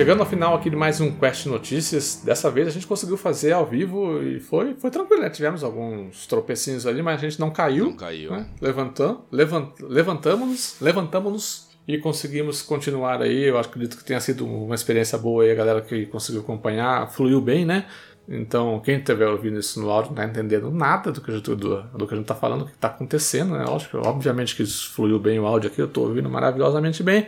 Chegando ao final aqui de mais um Quest Notícias, dessa vez a gente conseguiu fazer ao vivo e foi, foi tranquilo, né? Tivemos alguns tropecinhos ali, mas a gente não caiu. Não caiu. Né? Levantamos, levant, levantamos-nos, levantamos-nos e conseguimos continuar aí. Eu acredito que tenha sido uma experiência boa aí, a galera que conseguiu acompanhar, fluiu bem, né? Então, quem estiver ouvindo isso no áudio não está entendendo nada do que, do, do que a gente está falando, do que está acontecendo, né? Lógico, obviamente que fluiu bem o áudio aqui, eu estou ouvindo maravilhosamente bem.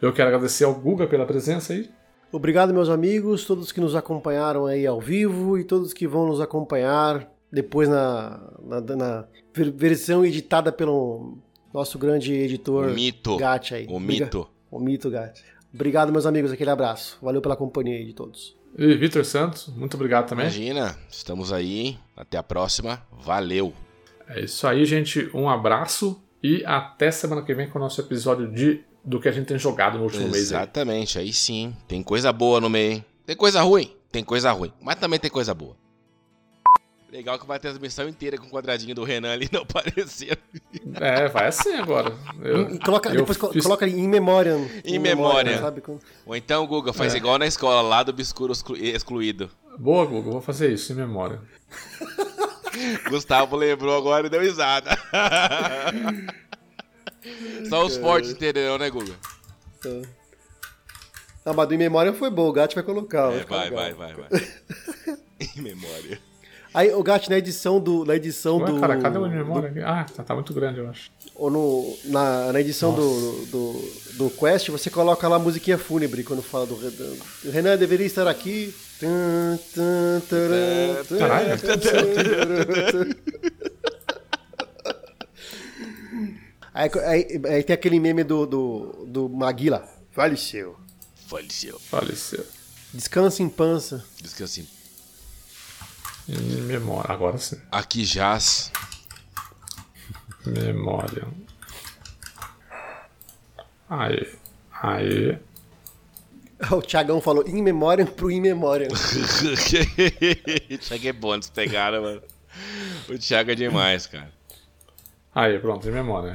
Eu quero agradecer ao Guga pela presença aí. Obrigado, meus amigos, todos que nos acompanharam aí ao vivo e todos que vão nos acompanhar depois na, na, na versão editada pelo nosso grande editor o mito. Gatti aí. O mito. O mito Gatti. Obrigado, meus amigos, aquele abraço. Valeu pela companhia aí de todos. E Vitor Santos, muito obrigado também. Imagina, estamos aí. Até a próxima. Valeu. É isso aí, gente. Um abraço e até semana que vem com o nosso episódio de do que a gente tem jogado no último Exatamente, mês. Exatamente, aí. aí sim. Tem coisa boa no meio, hein? Tem coisa ruim? Tem coisa ruim. Mas também tem coisa boa. Legal que vai ter a transmissão inteira com o quadradinho do Renan ali não aparecendo. É, vai assim agora. Eu, coloca, depois fiz... coloca em memória. Em, em memória. Ou então, Guga, faz é. igual na escola, lá do obscuro excluído. Boa, Guga, vou fazer isso em memória. Gustavo lembrou agora e deu risada. Só os fortes entenderão, né, Guga? Ah, mas do em memória foi bom, o Gato vai colocar. É, vai, vai, vai, vai, vai. em memória. Aí, o Gato, na edição do. Na edição Ué, do. Cara, cadê o em memória do... Ah, tá, tá, muito grande, eu acho. Ou no, na, na edição do, do, do, Quest, você coloca lá a musiquinha fúnebre quando fala do Renan. O Renan deveria estar aqui. Caralho. Aí, aí, aí, tem aquele meme do, do, do Maguila. Faleceu. Faleceu. Faleceu. Descansa em pança. Descansa em... em memória, agora sim. Aqui jaz. Memória. Aí. Aí. O Thiagão falou in memória pro in memória. o Thiago é bom, eles pegaram, mano. O Thiago é demais, cara. Aí, pronto, em memória.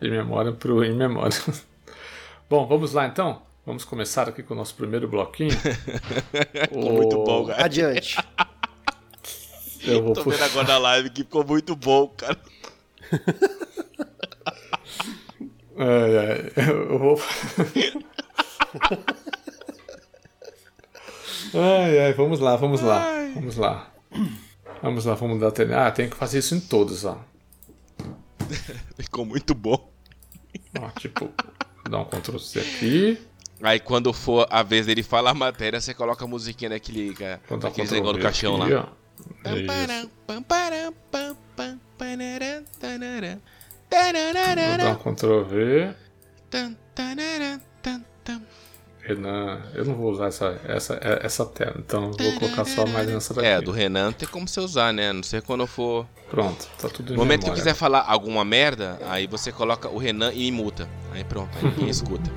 Em memória pro em memória. Bom, vamos lá então? Vamos começar aqui com o nosso primeiro bloquinho. ficou o... muito bom, cara. Adiante. Eu vou Tô vendo agora na live que ficou muito bom, cara. Ai, ai, eu vou. ai, ai, vamos lá, vamos lá. Ai. Vamos lá. Vamos lá, vamos dar. Ah, tem que fazer isso em todos, ó. Ficou muito bom. Ó, tipo, dá um Ctrl C aqui. Aí quando for a vez dele falar a matéria, você coloca a musiquinha daquele, daquele negócio do caixão aqui, lá. Ó. Vou dar um Ctrl V. Renan, eu não vou usar essa, essa, essa tela, então vou colocar só mais nessa daqui. É, do Renan tem como você usar, né? Não sei quando for. Pronto, tá tudo No momento memória. que quiser falar alguma merda, aí você coloca o Renan e muta. Aí pronto, aí ninguém escuta.